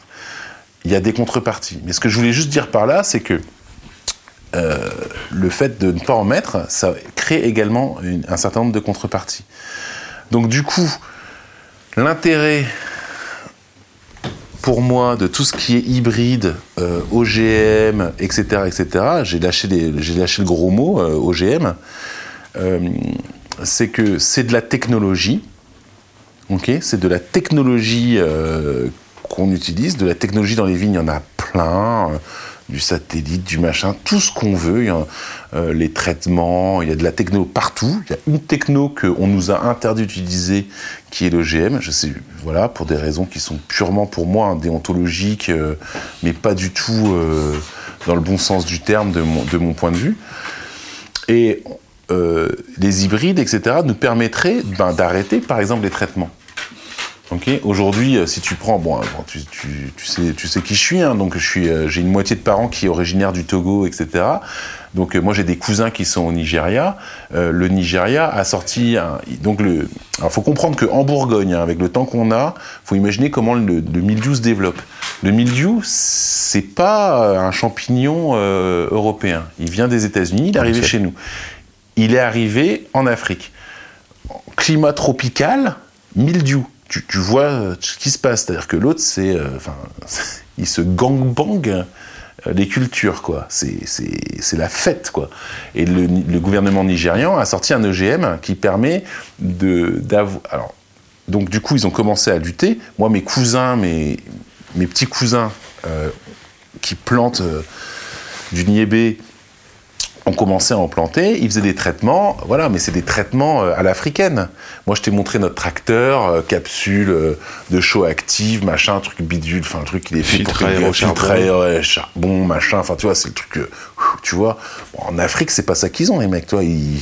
Il y a des contreparties. Mais ce que je voulais juste dire par là, c'est que euh, le fait de ne pas en mettre, ça crée également un certain nombre de contreparties. Donc du coup, l'intérêt pour moi de tout ce qui est hybride, OGM, etc., etc. J'ai lâché, le gros mot, euh, OGM. euh, c'est que c'est de la technologie. Ok, c'est de la technologie euh, qu'on utilise, de la technologie dans les vignes, il y en a plein, du satellite, du machin, tout ce qu'on veut, il y a, euh, les traitements, il y a de la techno partout. Il y a une techno qu'on nous a interdit d'utiliser, qui est l'OGM. Je sais, voilà, pour des raisons qui sont purement pour moi hein, déontologiques, euh, mais pas du tout euh, dans le bon sens du terme de mon, point de vue. Et les hybrides, etc., nous permettraient ben, d'arrêter, par exemple, les traitements. Ok. Aujourd'hui, euh, si tu prends, bon, euh, tu, tu- tu sais, tu sais qui je suis, hein, donc je suis, euh, j'ai une moitié de parents qui est originaire du Togo, etc. Donc moi j'ai des cousins qui sont au Nigeria. Euh, le Nigeria a sorti, un, donc le, alors faut comprendre que en Bourgogne, hein, avec le temps qu'on a, faut imaginer comment le, le mildiou se développe. Le mildiou, c'est pas un champignon euh, européen. Il vient des États-Unis, il est arrivé chez nous. Il est arrivé en Afrique. Climat tropical, mildiou. Tu, vois euh, ce qui se passe. C'est-à-dire que l'autre, c'est. euh, Enfin, il se gangbang euh, les cultures, quoi. C'est la fête, quoi. Et le, gouvernement nigérian a sorti un EGM qui permet de. Alors, donc, du coup, ils ont commencé à lutter. Moi, mes cousins, mes, mes petits cousins qui plantent du niébé on commençait à en planter, ils faisaient des traitements, voilà, mais c'est des traitements euh, à l'africaine. Moi, je t'ai montré notre tracteur, euh, capsule euh, de chaux active, machin, truc bidule, enfin, le truc, il est fait pour aéré au filtre charbon. machin, enfin, tu vois, c'est le truc, tu vois. Bon, en Afrique, c'est pas ça qu'ils ont, les mecs, toi, ils,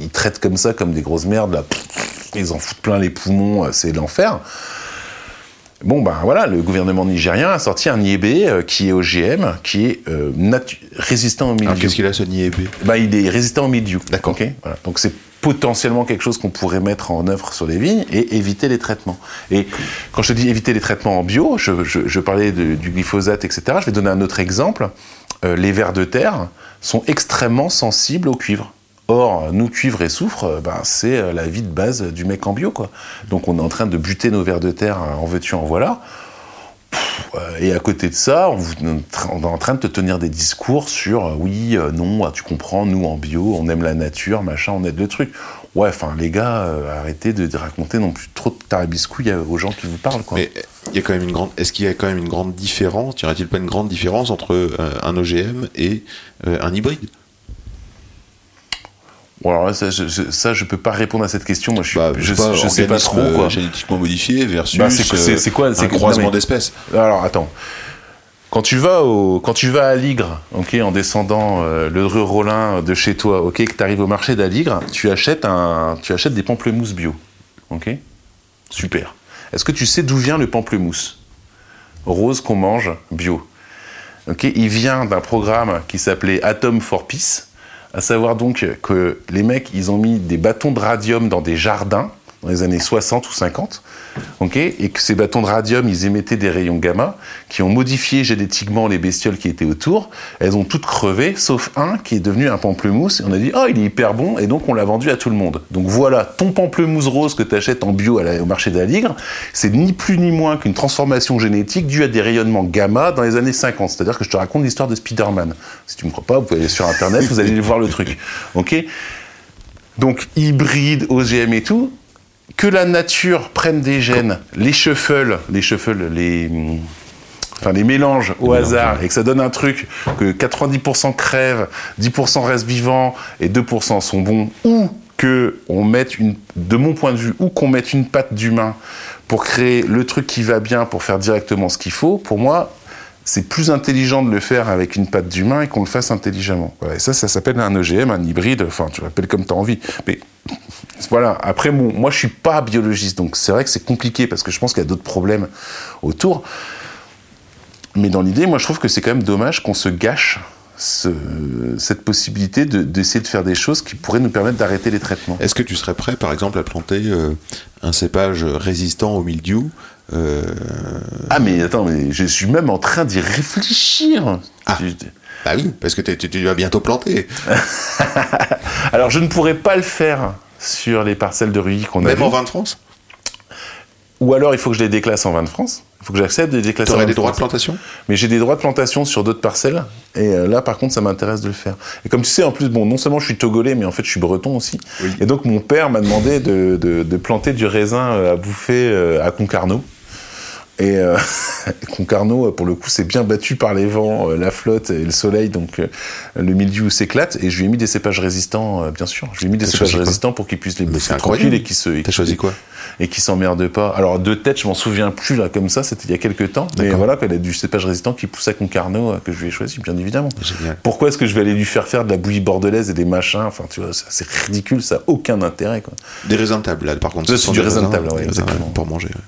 ils- traitent comme ça, comme des grosses merdes, là, ils en foutent plein les poumons, c'est l'enfer. Bon, ben voilà, le gouvernement nigérien a sorti un niébé euh, qui est OGM, qui est euh, résistant au milieu. Qu'est-ce qu'il a ce niébé Bah, il est résistant au mildiou. D'accord. ok Voilà. Donc c'est potentiellement quelque chose qu'on pourrait mettre en œuvre sur les vignes et éviter les traitements. Et quand je te dis éviter les traitements en bio, je, je- je parlais de- du glyphosate, etc. Je vais donner un autre exemple. Euh, les vers de terre sont extrêmement sensibles au cuivre. Or, nous, cuivre et soufre, euh, ben, c'est euh, la vie de base du mec en bio. Quoi. Donc on est en train de buter nos vers de terre euh, en veux-tu, en voilà. Euh, Et à côté de ça, on, est en train de te tenir des discours sur euh, oui, euh, non, ah, tu comprends, nous en bio, on aime la nature, machin, on aide le truc. Ouais, enfin les gars, euh, arrêtez de, raconter non plus trop de tarabiscouilles aux gens qui vous parlent. Mais il y a quand même une grande. Est-ce qu'il y a quand même une grande différence Y aurait-il pas une grande différence entre euh, un OGM et euh, un hybride? Bon, alors là, ça, je, ça, je peux pas répondre à cette question. Moi, je, Bah, je, pas, je sais pas trop. euh, Quoi. génétiquement modifié versus Bah, c'est- quoi, euh, c'est croisement d'espèces. Alors attends. Quand tu vas au, quand tu vas à Ligre, ok, en descendant euh, le rue Rollin de chez toi, ok, que tu arrives au marché d'Aligre, tu achètes un, tu achètes des pamplemousses bio, ok, super. Est-ce que tu sais d'où vient le pamplemousse? Rose qu'on mange bio Ok, il vient d'un programme qui s'appelait Atom for Peace, à savoir donc que les mecs, ils ont mis des bâtons de radium dans des jardins dans les années 60 ou 50, ok, et que ces bâtons de radium, ils émettaient des rayons gamma qui ont modifié génétiquement les bestioles qui étaient autour. Elles ont toutes crevé, sauf un qui est devenu un pamplemousse. Et on a dit, oh, il est hyper bon, et donc on l'a vendu à tout le monde. Donc voilà, ton pamplemousse rose que tu achètes en bio au marché d'Aligre, c'est ni plus ni moins qu'une transformation génétique due à des rayonnements gamma dans les années 50. C'est-à-dire que je te raconte l'histoire de Spider-Man. Si tu me crois pas, vous pouvez aller sur Internet, vous allez voir le truc. Ok Donc hybride, OGM et tout, que la nature prenne des gènes, les shuffle, les shuffle, les, enfin les mélanges au hasard, et que ça donne un truc que 90% crèvent, 10% restent vivants et 2% sont bons, ou que on mette une, de mon point de vue, ou qu'on mette une patte d'humain pour créer le truc qui va bien, pour faire directement ce qu'il faut, pour moi, c'est plus intelligent de le faire avec une patte d'humain et qu'on le fasse intelligemment. Voilà, et ça, ça s'appelle un EGM, un hybride, enfin, tu l'appelles comme tu as envie. Mais voilà, après, bon, moi, je suis pas biologiste, donc c'est vrai que c'est compliqué parce que je pense qu'il y a d'autres problèmes autour. Mais dans l'idée, moi, je trouve que c'est quand même dommage qu'on se gâche ce- cette possibilité de- d'essayer de, faire des choses qui pourraient nous permettre d'arrêter les traitements. Est-ce que tu serais prêt, par exemple, à planter euh, un cépage résistant au mildiou euh, Ah, mais attends, mais je suis même en train d'y réfléchir. Ah. Je- Bah oui, parce que tu, vas bientôt planter. Alors, je ne pourrais pas le faire sur les parcelles de Ruy qu'on a Même en vin de France? Ou alors, il faut que je les déclasse en vin de France. Il faut que j'accepte de les déclasser en vin des de droits de plantation? Mais j'ai des droits de plantation sur d'autres parcelles. Et euh, là, par contre, ça m'intéresse de le faire. Et comme tu sais, en plus, bon, non seulement je suis togolais, mais en fait, je suis breton aussi. Oui. Et donc, mon père m'a demandé de, de- de planter du raisin euh, à bouffer euh, à Concarneau. Et euh, Concarneau, pour le coup, c'est bien battu par les vents, euh, la flotte et le soleil, donc euh, le mildiou s'éclate. Et je lui ai mis des cépages résistants, euh, bien sûr. Je lui ai mis des cépages résistants pour qu'il puisse les bouffer c'est tranquille incroyable. et qu'ils se. et T'as qu'ils- choisi quoi et qui s'emmerde pas. Alors de tête, je m'en souviens plus là comme ça, c'était il y a quelques temps. Mais voilà, qu'elle a du cépage résistant qui pousse à Concarneau euh, que je lui ai choisi, bien évidemment. Génial. Pourquoi est-ce que je vais aller lui faire faire de la bouillie bordelaise et des machins? Enfin, tu vois, c'est ridicule, ça a aucun intérêt quoi. Des raisins de table, là, par contre. C'est du raisin de table, ouais, exactement. Pour manger. ouais.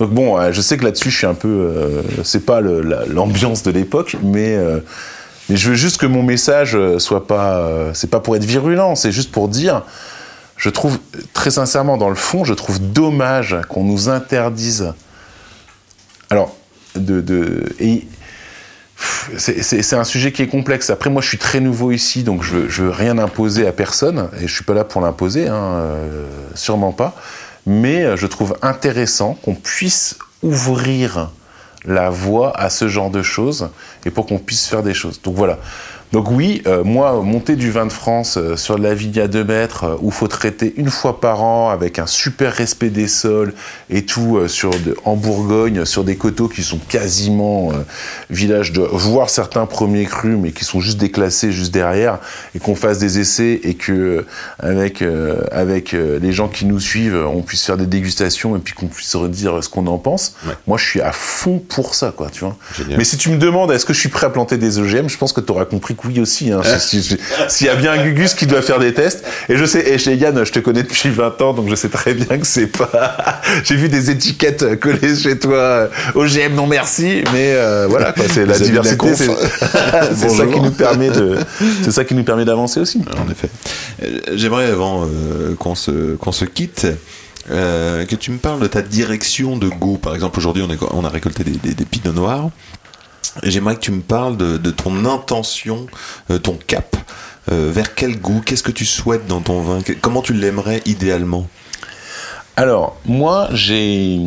Donc bon, euh, je sais que là-dessus, je suis un peu, euh, c'est pas l'ambiance de l'époque, mais euh, mais je veux juste que mon message soit pas, c'est pas pour être virulent, c'est juste pour dire. Je trouve, très sincèrement, dans le fond, je trouve dommage qu'on nous interdise. Alors, de. et, c'est- un sujet qui est complexe. Après, moi, je suis très nouveau ici, donc je je veux rien imposer à personne, et je suis pas là pour l'imposer, hein, sûrement pas. Mais euh, je trouve intéressant qu'on puisse ouvrir la voie à ce genre de choses, et pour qu'on puisse faire des choses. Donc voilà. Donc oui, euh, moi, monter du vin de France euh, sur de la vigne à 2 mètres, euh, où faut traiter une fois par an avec un super respect des sols et tout, euh, sur de- en Bourgogne, sur des coteaux qui sont quasiment villages de... voire certains premiers crus, mais qui sont juste déclassés juste derrière, et qu'on fasse des essais et que avec, avec les gens qui nous suivent, on puisse faire des dégustations et puis qu'on puisse redire ce qu'on en pense. Ouais. Moi, je suis à fond pour ça, quoi, tu vois. Génial. Mais si tu me demandes est-ce que je suis prêt à planter des OGM, je pense que tu auras compris oui aussi. Hein. Si- S'il y a bien un Gugus qui doit faire des tests, et je sais, et chez Yann, je te connais depuis 20 ans, donc je sais très bien que c'est pas. J'ai vu des étiquettes collées chez toi, euh, OGM non merci, mais euh, voilà, c'est la diversité, conf. c'est ça qui nous permet de, c'est ça qui nous permet d'avancer aussi. En effet. Euh, J'aimerais, avant euh, qu'on se, qu'on se quitte, euh, que tu me parles de ta direction de goût. Par exemple, aujourd'hui, on, a récolté des, des, des pinots noirs. J'aimerais que tu me parles de, ton intention, euh, ton cap. Euh, vers quel goût? Qu'est-ce que tu souhaites dans ton vin? Comment tu l'aimerais idéalement? Alors, moi, j'ai.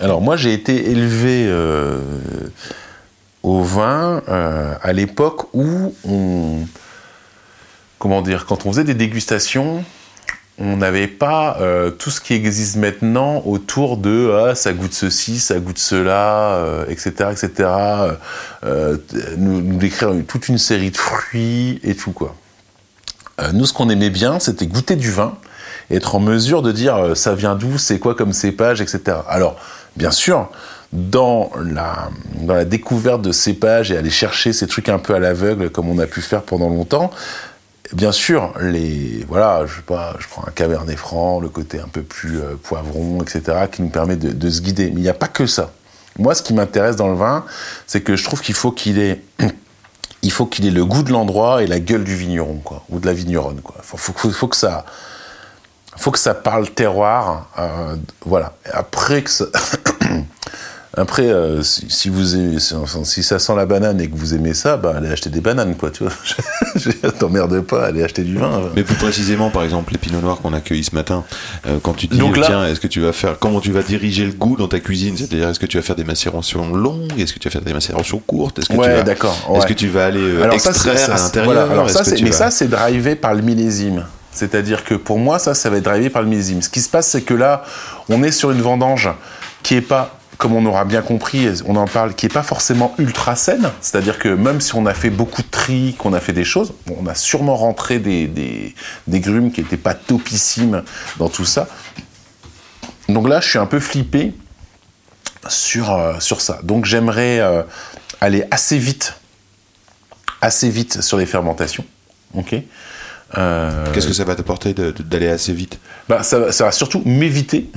Alors, moi, j'ai été élevé euh, au vin à l'époque où on. Comment dire Quand on faisait des dégustations, on n'avait pas euh, tout ce qui existe maintenant autour de ah, ça goûte ceci, ça goûte cela, euh, etc. etc. euh, nous, nous décrire toute une série de fruits et tout, quoi. Nous, ce qu'on aimait bien, c'était goûter du vin être en mesure de dire ça vient d'où, c'est quoi comme cépage, etc. Alors, bien sûr, dans la, dans la découverte de cépages et aller chercher ces trucs un peu à l'aveugle comme on a pu faire pendant longtemps, bien sûr, les voilà, je sais pas, je prends un cabernet franc, le côté un peu plus euh, poivron, etc., qui nous permet de, se guider. Mais il n'y a pas que ça. Moi, ce qui m'intéresse dans le vin, c'est que je trouve qu'il faut qu'il ait il faut qu'il ait le goût de l'endroit et la gueule du vigneron, quoi, ou de la vigneronne, quoi. Faut, que ça, faut que ça parle terroir, euh, voilà. Après que ça, après, euh, si, vous aimez- si, ça sent la banane et que vous aimez ça, bah allez acheter des bananes, quoi, tu vois. Je t'emmerde pas, allez acheter du vin. Mais plus précisément, par exemple, les pinots noirs qu'on a cueillis ce matin, euh, quand tu dis, là- tiens, est-ce que tu vas faire, comment tu vas diriger le goût dans ta cuisine? C'est-à-dire, est-ce que tu vas faire des macérations longues? Est-ce que tu vas faire des macérations courtes? Est-ce que tu vas, Est-ce que tu vas aller euh, Alors extraire ça, à l'intérieur? voilà. Alors ça, mais vas- ça, c'est drivé par le millésime. C'est-à-dire que pour moi, ça, ça va être drivé par le millésime. Ce qui se passe, c'est que là, on est sur une vendange qui est pas, comme on aura bien compris, on en parle, qui est pas forcément ultra saine. C'est-à-dire que même si on a fait beaucoup de tri, qu'on a fait des choses, on a sûrement rentré des, grumes qui étaient pas topissimes dans tout ça. Donc là, je suis un peu flippé sur, euh, ça. Donc j'aimerais euh, aller assez vite, assez vite sur les fermentations. Ok? Euh, Qu'est-ce que ça va t'apporter d'aller assez vite bah, ça, va- ça va surtout m'éviter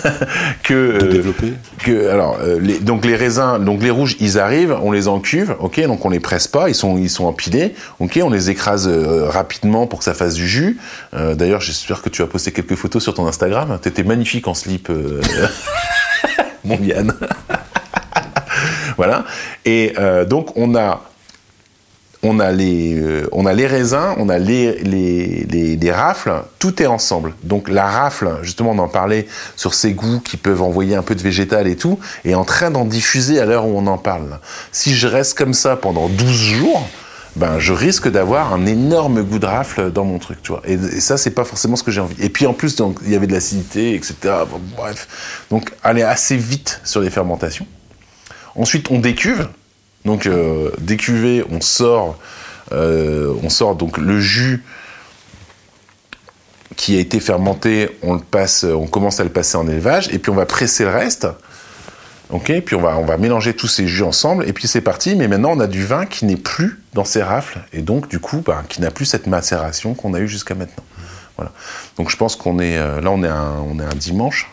que De euh, développer que alors euh, les, donc les raisins donc les rouges ils arrivent on les encuve ok donc on les presse pas ils sont ils sont empilés ok on les écrase euh, rapidement pour que ça fasse du jus. Euh, d'ailleurs j'espère que tu as posté quelques photos sur ton Instagram. T'étais magnifique en slip euh, mon Yann. Voilà. Et euh, donc on a on a les, euh, on a les raisins, on a les, les, les, les rafles, tout est ensemble. Donc la rafle, justement, on en parlait sur ces goûts qui peuvent envoyer un peu de végétal et tout, est en train d'en diffuser à l'heure où on en parle. Si je reste comme ça pendant 12 jours, ben, je risque d'avoir un énorme goût de rafle dans mon truc, tu vois. Et, et ça, c'est pas forcément ce que j'ai envie. Et puis en plus, donc, il y avait de l'acidité, etc. Bref. Donc, aller assez vite sur les fermentations. Ensuite, on décuve. Donc, euh, sort, euh, on sort donc le jus qui a été fermenté, on le passe, on commence à le passer en élevage, et puis on va presser le reste. Ok, puis on va, mélanger tous ces jus ensemble, et puis c'est parti. Mais maintenant, on a du vin qui n'est plus dans ces rafles, et donc du coup, bah, qui n'a plus cette macération qu'on a eue jusqu'à maintenant. Voilà. Donc je pense qu'on est euh, là, on est un, on est un dimanche.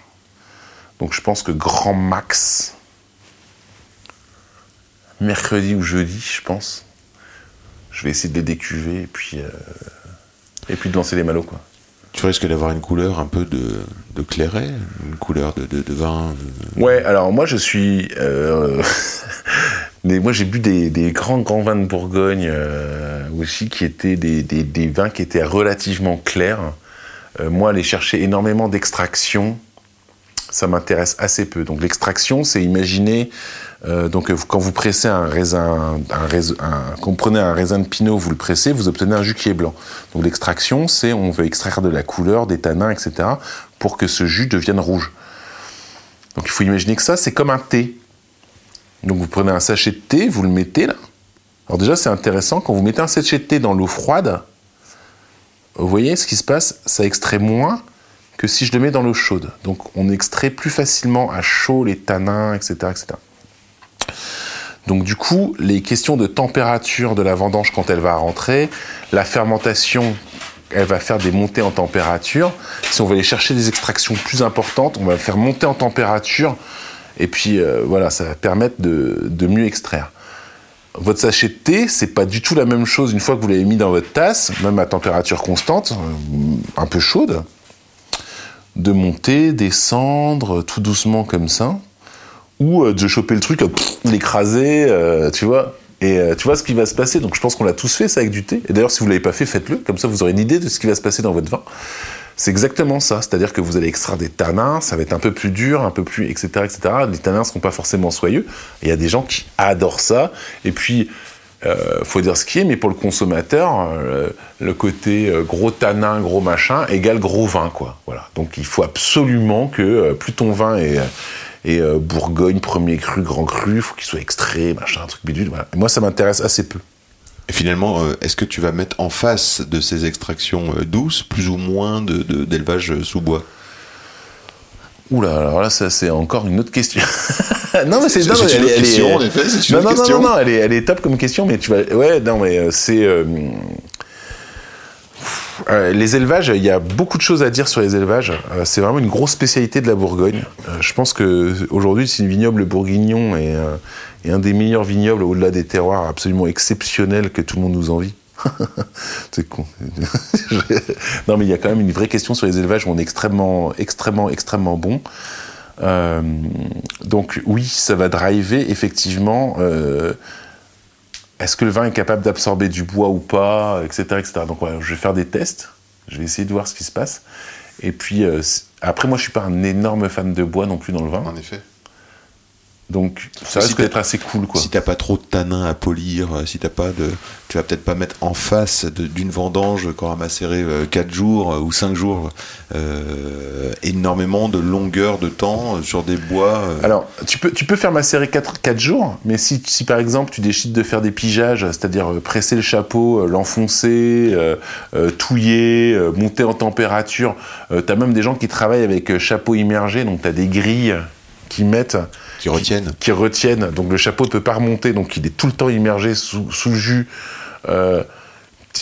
Donc je pense que grand max mercredi ou jeudi, je pense. Je vais essayer de les décuver et puis euh, et puis de lancer les malots quoi. Tu risques d'avoir une couleur un peu de, de clairet, une couleur de, de, de vin. Ouais, alors moi je suis. euh, mais moi j'ai bu des, des grands grands vins de Bourgogne euh, aussi qui étaient des, des, des vins qui étaient relativement clairs. Euh, moi aller chercher énormément d'extraction ça m'intéresse assez peu. Donc l'extraction, c'est imaginer, euh, donc euh, quand vous pressez un raisin, quand vous prenez un raisin de pinot, vous le pressez, vous obtenez un jus qui est blanc. Donc l'extraction, c'est on veut extraire de la couleur, des tanins, etc., pour que ce jus devienne rouge. Donc il faut imaginer que ça, c'est comme un thé. Donc vous prenez un sachet de thé, vous le mettez là. Alors déjà, c'est intéressant, quand vous mettez un sachet de thé dans l'eau froide, vous voyez ce qui se passe? Ça extrait moins que si je le mets dans l'eau chaude. Donc on extrait plus facilement à chaud les tanins, etc. etc. Donc du coup, les questions de température de la vendange quand elle va rentrer, la fermentation, elle va faire des montées en température. Si on va aller chercher des extractions plus importantes, on va faire monter en température. Et puis euh, voilà, ça va permettre de, mieux extraire. Votre sachet de thé, c'est pas du tout la même chose une fois que vous l'avez mis dans votre tasse, même à température constante, euh, un peu chaude, de monter, descendre tout doucement comme ça, ou euh, de choper le truc, l'écraser, euh, tu vois. Et euh, tu vois ce qui va se passer. Donc je pense qu'on l'a tous fait ça avec du thé. Et d'ailleurs, si vous l'avez pas fait, faites-le. Comme ça, vous aurez une idée de ce qui va se passer dans votre vin. C'est exactement ça. C'est-à-dire que vous allez extraire des tanins, ça va être un peu plus dur, un peu plus, etc., etc. Les tanins ne seront pas forcément soyeux. Il y a des gens qui adorent ça. Et puis, euh, faut dire ce qui est, mais pour le consommateur, le côté gros tanin, gros machin, égale gros vin, quoi. Voilà. Donc il faut absolument que plus ton vin est, est, euh, Bourgogne, premier cru, grand cru, il faut qu'il soit extrait, machin, un truc bidule. Voilà. Et moi, ça m'intéresse assez peu. Et finalement, euh, est-ce que tu vas mettre en face de ces extractions euh, douces plus ou moins de- de- d'élevage euh, sous bois? Oula, alors là, ça c'est encore une autre question. non, mais c'est non, une elle autre est- question, en effet, c'est une non, autre non, non, question. non, non, elle est, elle est top comme question, mais tu vas. Ouais, non, mais c'est. euh, euh, les élevages, il y a beaucoup de choses à dire sur les élevages. Euh, c'est vraiment une grosse spécialité de la Bourgogne. Euh, je pense que aujourd'hui, si le vignoble bourguignon est, un des meilleurs vignobles au-delà des terroirs absolument exceptionnels que tout le monde nous envie. c'est con. non, mais il y a quand même une vraie question sur les élevages où on est extrêmement, extrêmement, extrêmement bon. Donc oui, ça va driver effectivement. Est-ce que le vin est capable d'absorber du bois ou pas, etc., etc. Donc je vais faire des tests. Je vais essayer de voir ce qui se passe. Et puis euh, après, moi, je suis pas un énorme fan de bois non plus dans le vin. En effet. Donc ça Si risque d'être assez cool, quoi. Si t'as pas trop de tanins à polir, euh, si t'as pas de, tu vas peut-être pas mettre en face d'une vendange qui aura macéré 4 jours euh, ou 5 jours euh, énormément de longueur de temps sur des bois. euh, Alors, tu peux, tu peux faire macérer 4, jours, mais si, si par exemple tu décides de faire des pigeages, c'est-à-dire presser le chapeau, l'enfoncer, euh, touiller, monter en température, euh, t'as même des gens qui travaillent avec chapeau immergé, donc t'as des grilles qui mettent, qui retiennent. qui retiennent, donc le chapeau ne peut pas remonter, donc il est tout le temps immergé sous, sous jus. Euh,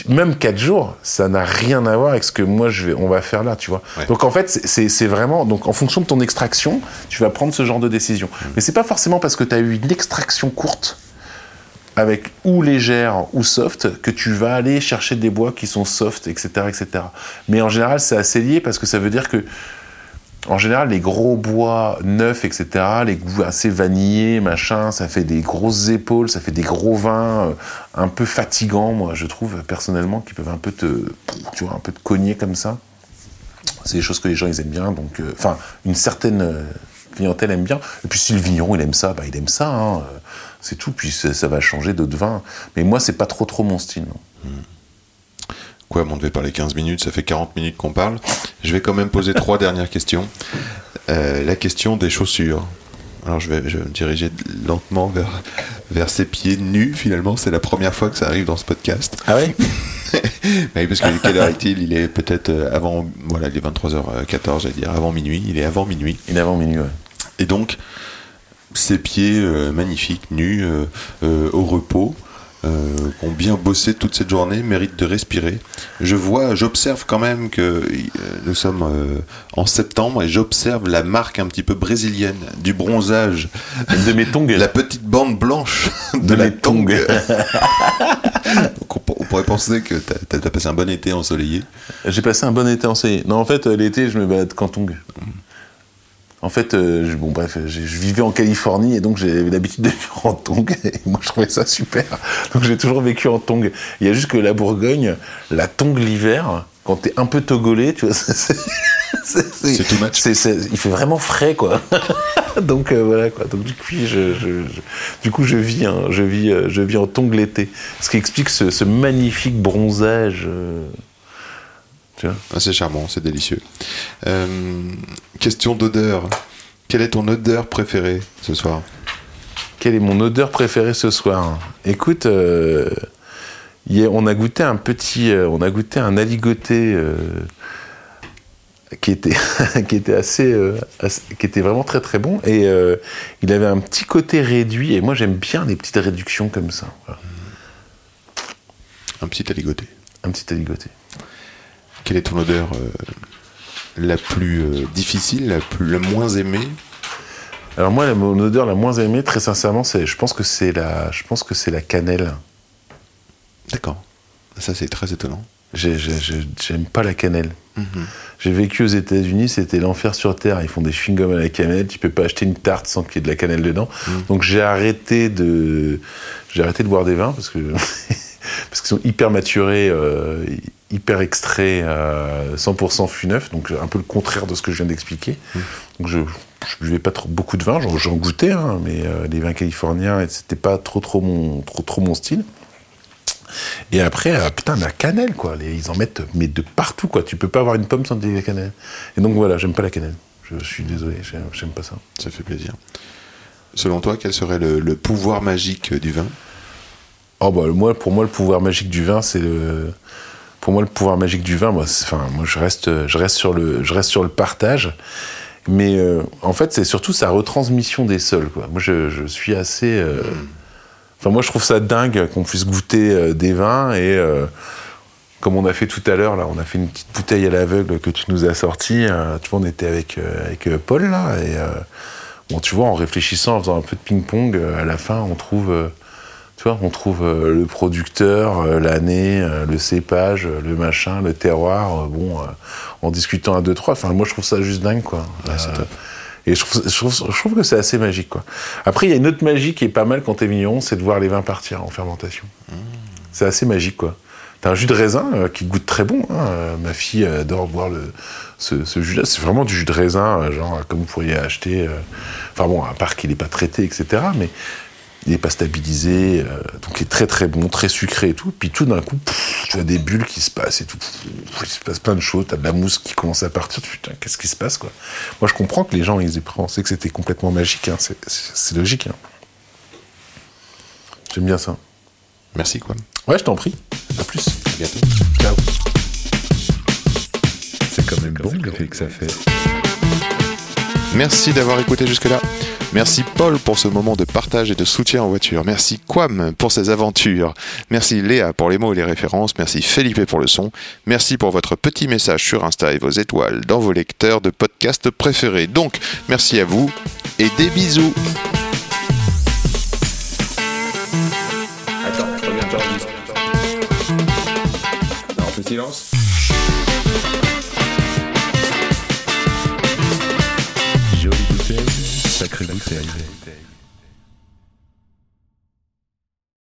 même 4 jours, ça n'a rien à voir avec ce que moi je vais, on va faire là, tu vois. Ouais. Donc en fait, c'est- vraiment, donc en fonction de ton extraction, tu vas prendre ce genre de décision. Mais c'est pas forcément parce que tu as eu une extraction courte avec ou légère ou soft que tu vas aller chercher des bois qui sont soft, etc., etc. Mais en général, c'est assez lié parce que ça veut dire que en général, les gros bois neufs, etc., les goûts assez vanillés, machin, ça fait des grosses épaules, ça fait des gros vins euh, un peu fatigants, moi, je trouve, personnellement, qui peuvent un peu te, tu vois, un peu te cogner comme ça. C'est des choses que les gens, ils aiment bien, donc, euh, enfin, une certaine euh, clientèle aime bien. Et puis, si le vigneron, il aime ça, bah, il aime ça, hein, c'est tout, puis ça, va changer d'autres vins. Mais moi, c'est pas trop, trop mon style, non. Quoi, on devait parler 15 minutes, ça fait 40 minutes qu'on parle. Je vais quand même poser trois dernières questions. Euh, la question des chaussures. Alors je vais, je vais me diriger lentement vers, vers ses pieds nus, finalement. C'est la première fois que ça arrive dans ce podcast. Ah ouais Oui, parce que quelle heure est-il? Il est peut-être euh, avant, voilà, il est 23h14, j'allais dire, avant minuit. Il est avant minuit. Il est avant minuit, ouais. Et donc, ces pieds euh, magnifiques, nus, euh, au repos, euh, qui ont bien bossé toute cette journée, méritent de respirer. Je vois, j'observe quand même que euh, nous sommes euh, en septembre et j'observe la marque un petit peu brésilienne du bronzage, De mes tongs. la petite bande blanche de, De la tongue. Donc on, on pourrait penser que tu as, passé un bon été ensoleillé. J'ai passé un bon été ensoleillé. Non, en fait, l'été, je me balade qu'en. En fait, euh, je- bon, bref, j'ai- je vivais en Californie et donc j'avais l'habitude de vivre en tongs. Et moi, je trouvais ça super. Donc j'ai toujours vécu en tongs. Il y a juste que la Bourgogne, la tongue l'hiver, quand t'es un peu togolais, tu vois, c'est- c'est- c'est- il fait vraiment frais, quoi. donc euh, voilà, quoi. Donc du coup, je, je- je- du coup, je vis, hein, je vis, euh, je vis en tongs l'été, ce qui explique ce, ce magnifique bronzage. euh. Ah, c'est charmant, c'est délicieux. Euh, question d'odeur. Quelle est ton odeur préférée ce soir? Quelle est mon odeur préférée ce soir? Écoute, euh, on a goûté un petit, euh, on a goûté un aligoté qui était, qui était assez, assez- qui était vraiment très très bon et il avait un petit côté réduit et moi j'aime bien les petites réductions comme ça. Voilà. Un petit aligoté. Un petit aligoté. Quelle est ton odeur euh, la plus euh, difficile, la, plus, la moins aimée Alors moi, la, mon odeur la moins aimée, très sincèrement, c'est, je pense que c'est la, je pense que c'est la cannelle. D'accord. Ça, c'est très étonnant. J'ai- j'ai- j'ai- J'aime pas la cannelle. J'ai vécu aux États-Unis, c'était l'enfer sur terre. Ils font des chewing-gums à la cannelle. Tu peux pas acheter une tarte sans qu'il y ait de la cannelle dedans. Donc j'ai arrêté de, j'ai arrêté de boire des vins parce que parce qu'ils sont hyper maturés, euh, hyper extraits, euh, 100% fût neuf. Donc un peu le contraire de ce que je viens d'expliquer. Donc je je buvais pas trop beaucoup de vin. J'en, goûtais, hein, mais euh, les vins californiens, c'était pas trop trop mon trop trop mon style. Et après, euh, putain, la cannelle, quoi. Les- ils en mettent mais de partout, quoi. Tu peux pas avoir une pomme sans de la cannelle. Et donc voilà, j'aime pas la cannelle. Je suis désolé, j'aime, j'aime pas ça. Ça fait plaisir. Selon toi, quel serait le, le pouvoir magique du vin? Oh bah moi, pour moi, le pouvoir magique du vin, c'est le. Pour moi, le pouvoir magique du vin, moi, enfin, moi, je reste, je reste sur le, je reste sur le partage. Mais euh, en fait, c'est surtout sa retransmission des sols, quoi. Moi, je, suis assez. euh, Enfin, moi, je trouve ça dingue qu'on puisse goûter euh, des vins et. comme on a fait tout à l'heure, là, on a fait une petite bouteille à l'aveugle que tu nous as sortie. tu vois, on était avec, avec Paul, là, et bon, tu vois, en réfléchissant, en faisant un peu de ping-pong, à la fin, on trouve, tu vois, on trouve euh, le producteur, euh, l'année, euh, le cépage, le machin, le terroir, bon, en discutant à deux, trois. Enfin, moi, je trouve ça juste dingue, quoi. Et je trouve, je, trouve, je trouve que c'est assez magique, quoi. Après, il y a une autre magie qui est pas mal quand t'es vigneron, c'est de voir les vins partir en fermentation. C'est assez magique, quoi. T'as un jus de raisin euh, qui goûte très bon. hein. Euh, ma fille adore boire le, ce, ce jus-là. C'est vraiment du jus de raisin, euh, genre comme vous pourriez acheter. Enfin bon, à part qu'il n'est pas traité, etc. Mais il n'est pas stabilisé. euh, donc il est très très bon, très sucré et tout. Puis tout d'un coup, pff, tu as des bulles qui se passent et tout. Pff, il se passe plein de choses. T'as de la mousse qui commence à partir. Putain, qu'est-ce qui se passe, quoi? Moi, je comprends que les gens, ils aient pensé que c'était complètement magique. hein. C'est- logique. hein. J'aime bien ça. Merci, quoi. Ouais, je t'en prie. À plus. À bientôt. Ciao. C'est quand même bon l'effet que ça fait. Merci d'avoir écouté jusque-là. Merci Paul pour ce moment de partage et de soutien en voiture. Merci Quam pour ses aventures. Merci Léa pour les mots et les références. Merci Felipe pour le son. Merci pour votre petit message sur Insta et vos étoiles dans vos lecteurs de podcasts préférés. Donc, merci à vous et des bisous. Attends, silence sacrée bouteille.